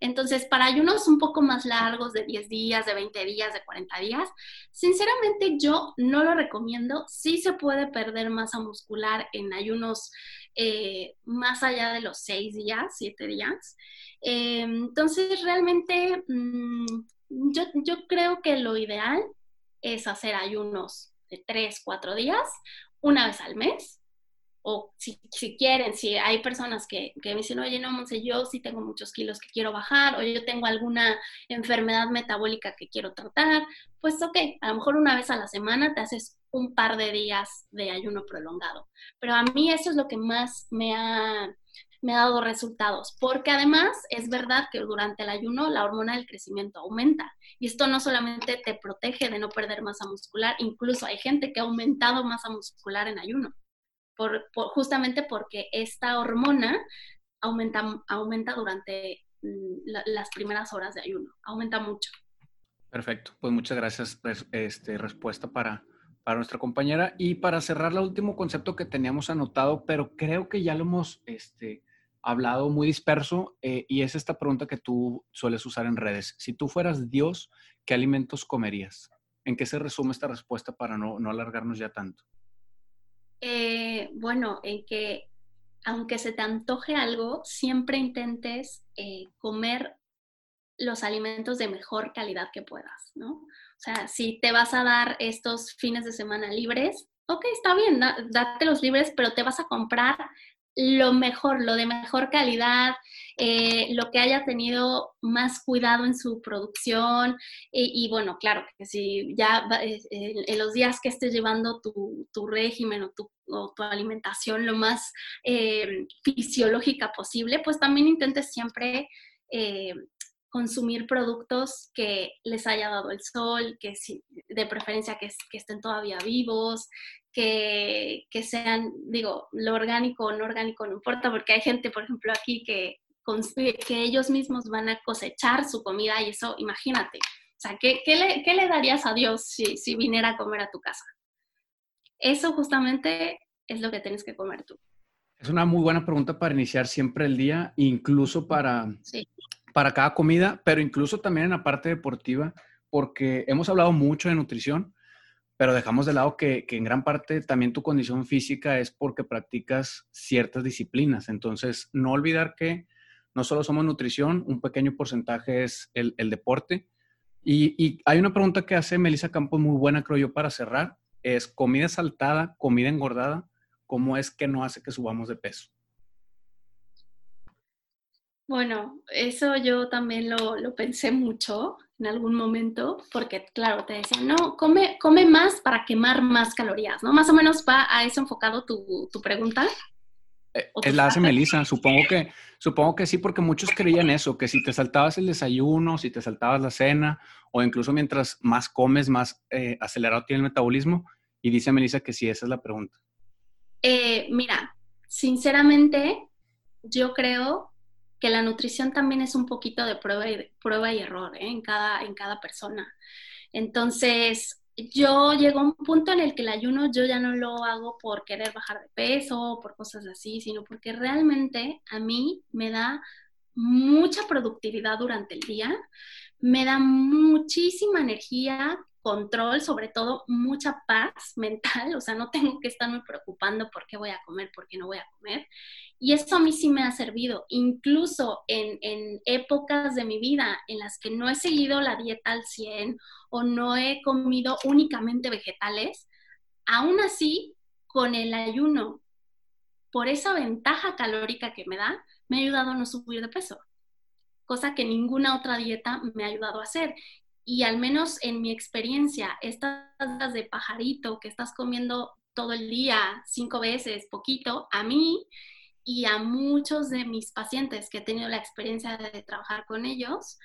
Entonces, para ayunos un poco más largos, de 10 días, de 20 días, de 40 días, sinceramente yo no lo recomiendo. Sí se puede perder masa muscular en ayunos eh, más allá de los 6 días, 7 días. Eh, entonces, realmente, mm, yo, yo creo que lo ideal es hacer ayunos de 3, 4 días, una vez al mes, o si, si, quieren, si hay personas que, que, me dicen, oye, no, Monse, yo sí tengo muchos kilos que quiero bajar, o yo tengo alguna enfermedad metabólica que quiero tratar, pues ok, a lo mejor una vez a la semana te haces un par de días de ayuno prolongado. Pero a mí eso es lo que más me ha, me ha dado resultados, porque además es verdad que durante el ayuno la hormona del crecimiento aumenta. Y esto no solamente te protege de no perder masa muscular, incluso hay gente que ha aumentado masa muscular en ayuno justamente porque esta hormona aumenta, aumenta durante mm, las primeras horas de ayuno, aumenta mucho.
Perfecto, pues muchas gracias. Este, respuesta para, para nuestra compañera. Y para cerrar, el último concepto que teníamos anotado, pero creo que ya lo hemos este, hablado muy disperso, eh, y es esta pregunta que tú sueles usar en redes. Si tú fueras Dios, ¿qué alimentos comerías? ¿En qué se resume esta respuesta para no, no alargarnos ya tanto?
Eh, bueno, en que aunque se te antoje algo, siempre intentes eh, comer los alimentos de mejor calidad que puedas, ¿no? O sea, si te vas a dar estos fines de semana libres, ok, está bien, date los libres, pero te vas a comprar lo mejor, lo de mejor calidad, eh, lo que haya tenido más cuidado en su producción y, bueno, claro, que si ya eh, en los días que estés llevando tu, tu régimen o tu, tu, alimentación lo más eh, fisiológica posible, pues también intentes siempre consumir productos que les haya dado el sol, que de preferencia que, que estén todavía vivos, que, que, sean, digo, lo orgánico o no orgánico no importa, porque hay gente, por ejemplo, aquí que, que ellos mismos van a cosechar su comida y eso, imagínate. O sea, ¿qué, qué, le, qué le, darías a Dios si, si viniera a comer a tu casa? Eso justamente es lo que tienes que comer tú.
Es una muy buena pregunta para iniciar siempre el día, incluso para, sí para cada comida, pero incluso también en la parte deportiva, porque hemos hablado mucho de nutrición, pero dejamos de lado que, en gran parte también tu condición física es porque practicas ciertas disciplinas. Entonces, no olvidar que no solo somos nutrición, un pequeño porcentaje es el, deporte. Y, y, hay una pregunta que hace Melissa Campos muy buena, creo yo, para cerrar. Es comida saltada, comida engordada, ¿cómo es que no hace que subamos de peso?
Bueno, eso yo también lo, pensé mucho en algún momento, porque claro, te decía, no, come, come más para quemar más calorías, ¿no? Más o menos va a eso enfocado tu, pregunta.
Eh, es la hace Melissa, supongo que, supongo que sí, porque muchos creían eso, que si te saltabas el desayuno, si te saltabas la cena, o incluso mientras más comes, más eh, acelerado tiene el metabolismo, y dice Melissa que sí, esa es la pregunta.
Eh, mira, sinceramente, yo creo que la nutrición también es un poquito de prueba y, prueba y error ¿eh? en, cada, en cada persona. Entonces, yo llego a un punto en el que el ayuno yo ya no lo hago por querer bajar de peso, por cosas así, sino porque realmente a mí me da mucha productividad durante el día, me da muchísima energía, control, sobre todo mucha paz mental, o sea, no tengo que estarme preocupando por qué voy a comer, por qué no voy a comer. Y eso a mí sí me ha servido, incluso en, épocas de mi vida en las que no he seguido la dieta al 100 o no he comido únicamente vegetales, aún así, con el ayuno, por esa ventaja calórica que me da, me ha ayudado a no subir de peso, cosa que ninguna otra dieta me ha ayudado a hacer. Y al menos en mi experiencia, estas de pajarito que estás comiendo todo el día, cinco veces, poquito, a mí y a muchos de mis pacientes que he tenido la experiencia de trabajar con ellos,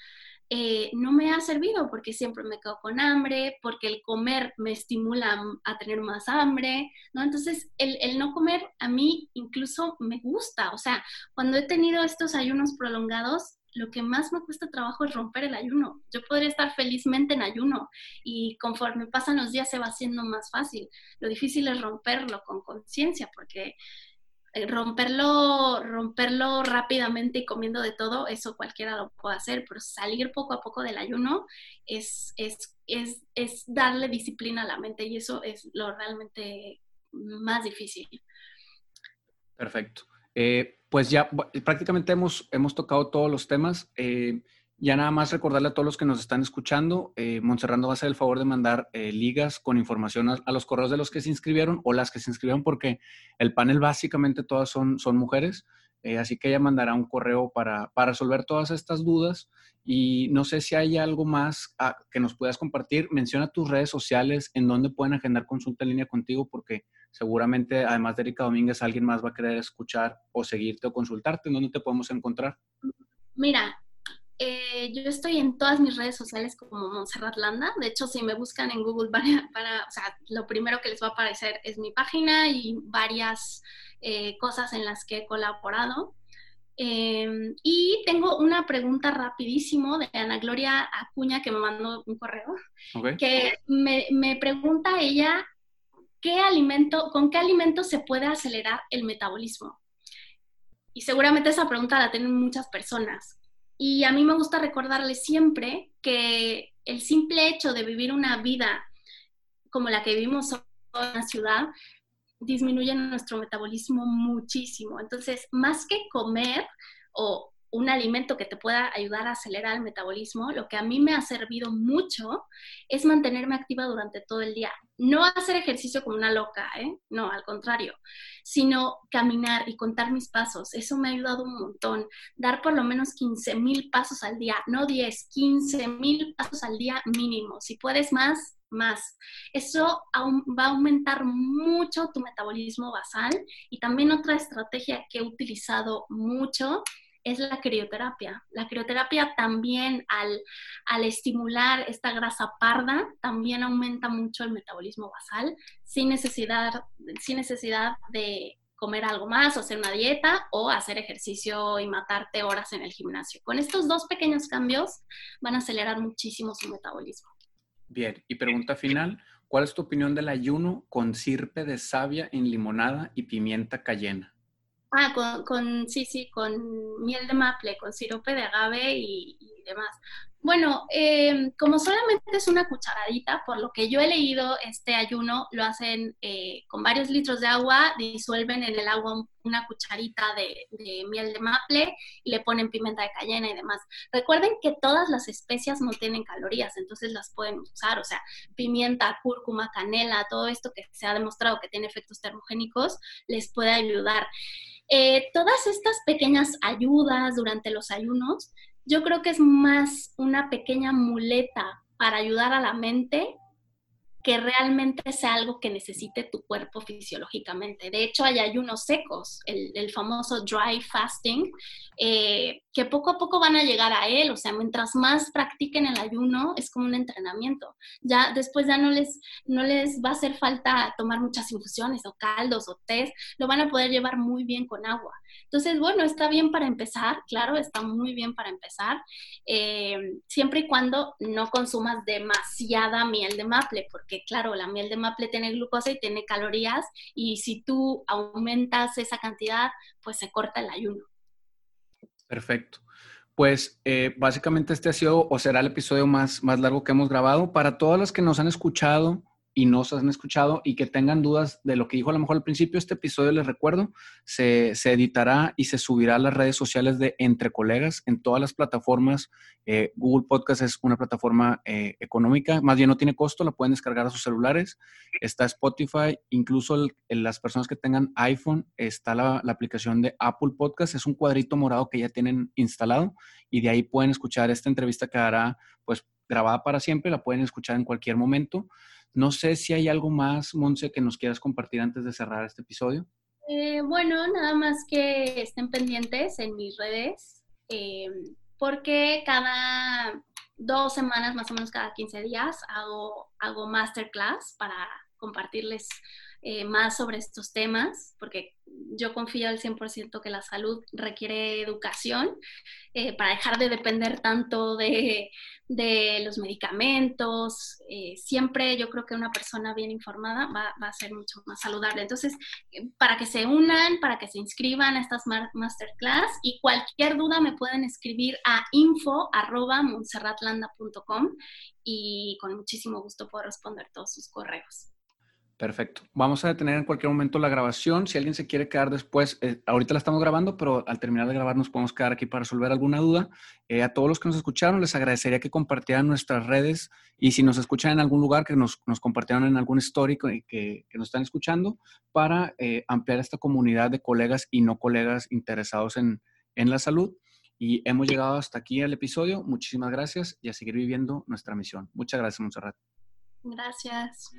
eh, no me ha servido porque siempre me quedo con hambre, porque el comer me estimula a tener más hambre, ¿no? Entonces, el, el, no comer a mí incluso me gusta, o sea, cuando he tenido estos ayunos prolongados, lo que más me cuesta trabajo es romper el ayuno. Yo podría estar felizmente en ayuno y conforme pasan los días se va haciendo más fácil. Lo difícil es romperlo con conciencia porque eh, romperlo, romperlo rápidamente y comiendo de todo, eso cualquiera lo puede hacer, pero salir poco a poco del ayuno es, es, es, es darle disciplina a la mente y eso es lo realmente más difícil.
Perfecto. Eh, pues ya prácticamente hemos, hemos tocado todos los temas. Eh, ya nada más recordarle a todos los que nos están escuchando, eh, Monserrando va a hacer el favor de mandar eh, ligas con información a, los correos de los que se inscribieron o las que se inscribieron porque el panel básicamente todas son, son mujeres, así que ella mandará un correo para, para, resolver todas estas dudas y no sé si hay algo más ah, que nos puedas compartir. Menciona tus redes sociales, en donde pueden agendar consulta en línea contigo porque seguramente además de Erika Domínguez alguien más va a querer escuchar o seguirte o consultarte. ¿En dónde te podemos encontrar?
Mira, eh, yo estoy en todas mis redes sociales como Montserrat Landa. De hecho, si me buscan en Google, para, o sea, lo primero que les va a aparecer es mi página y varias eh, cosas en las que he colaborado. Em, y tengo una pregunta rapidísimo de Ana Gloria Acuña que me mandó un correo, que me, me, pregunta ella, ¿qué alimento, ¿con qué alimento se puede acelerar el metabolismo? Y seguramente esa pregunta la tienen muchas personas. Y a mí me gusta recordarles siempre que el simple hecho de vivir una vida como la que vivimos en la ciudad disminuye nuestro metabolismo muchísimo. Entonces, más que comer o un alimento que te pueda ayudar a acelerar el metabolismo, lo que a mí me ha servido mucho es mantenerme activa durante todo el día. No hacer ejercicio como una loca, ¿eh? no, al contrario, sino caminar y contar mis pasos. Eso me ha ayudado un montón. Dar por lo menos 15 mil pasos al día, no 10, 15 mil pasos al día mínimo. Si puedes más, más. Eso va a aumentar mucho tu metabolismo basal y también otra estrategia que he utilizado mucho es la crioterapia. La crioterapia también al, al estimular esta grasa parda, también aumenta mucho el metabolismo basal sin necesidad, sin necesidad de comer algo más o hacer una dieta o hacer ejercicio y matarte horas en el gimnasio. Con estos dos pequeños cambios van a acelerar muchísimo su metabolismo.
Bien, y pregunta final, ¿cuál es tu opinión del ayuno con sirpe de savia en limonada y pimienta cayena?
Ah, con, con, sí, sí, con miel de maple, con sirope de agave y, demás. Bueno, em, como solamente es una cucharadita, por lo que yo he leído, este ayuno lo hacen eh, con varios litros de agua, disuelven en el agua una cucharita de, miel de maple y le ponen pimienta de cayena y demás. Recuerden que todas las especias no tienen calorías, entonces las pueden usar, o sea, pimienta, cúrcuma, canela, todo esto que se ha demostrado que tiene efectos termogénicos, les puede ayudar. Eh, todas estas pequeñas ayudas durante los ayunos, yo creo que es más una pequeña muleta para ayudar a la mente que realmente sea algo que necesite tu cuerpo fisiológicamente. De hecho, hay ayunos secos, el, famoso dry fasting, eh, que poco a poco van a llegar a él. O sea, mientras más practiquen el ayuno, es como un entrenamiento. Ya después ya no les, no les va a hacer falta tomar muchas infusiones o caldos o té, lo van a poder llevar muy bien con agua. Entonces, bueno, está bien para empezar, claro, está muy bien para empezar, eh, siempre y cuando no consumas demasiada miel de maple, porque claro, la miel de maple tiene glucosa y tiene calorías, y si tú aumentas esa cantidad, pues se corta el ayuno.
Perfecto. Pues eh, básicamente este ha sido o será el episodio más, más largo que hemos grabado. Para todas las que nos han escuchado, y no se han escuchado y que tengan dudas de lo que dijo a lo mejor al principio, este episodio, les recuerdo, se, editará y se subirá a las redes sociales de Entre Colegas en todas las plataformas. Eh, Google Podcast es una plataforma eh, económica, más bien no tiene costo, la pueden descargar a sus celulares. Está Spotify, incluso las personas que tengan iPhone, está la, la aplicación de Apple Podcast, es un cuadrito morado que ya tienen instalado y de ahí pueden escuchar esta entrevista que hará pues grabada para siempre, la pueden escuchar en cualquier momento. No sé si hay algo más, Monse, que nos quieras compartir antes de cerrar este episodio.
Eh, bueno, nada más que estén pendientes en mis redes, eh, porque cada dos semanas, más o menos cada 15 días, hago, hago masterclass para compartirles eh, más sobre estos temas, porque yo confío al 100% que la salud requiere educación eh, para dejar de depender tanto de, los medicamentos. Eh, siempre yo creo que una persona bien informada va, a ser mucho más saludable. Entonces, para que se unan, para que se inscriban a estas masterclass y cualquier duda me pueden escribir a info.monserratlanda.com y con muchísimo gusto puedo responder todos sus correos.
Perfecto. Vamos a detener en cualquier momento la grabación. Si alguien se quiere quedar después, eh, ahorita la estamos grabando, pero al terminar de grabar nos podemos quedar aquí para resolver alguna duda. Eh, a todos los que nos escucharon, les agradecería que compartieran nuestras redes y si nos escuchan en algún lugar, que nos, compartieran en algún histórico y que, que, nos están escuchando para eh, ampliar esta comunidad de colegas y no colegas interesados en, en la salud. Y hemos llegado hasta aquí el episodio. Muchísimas gracias y a seguir viviendo nuestra misión. Muchas gracias, Monserrat.
Gracias.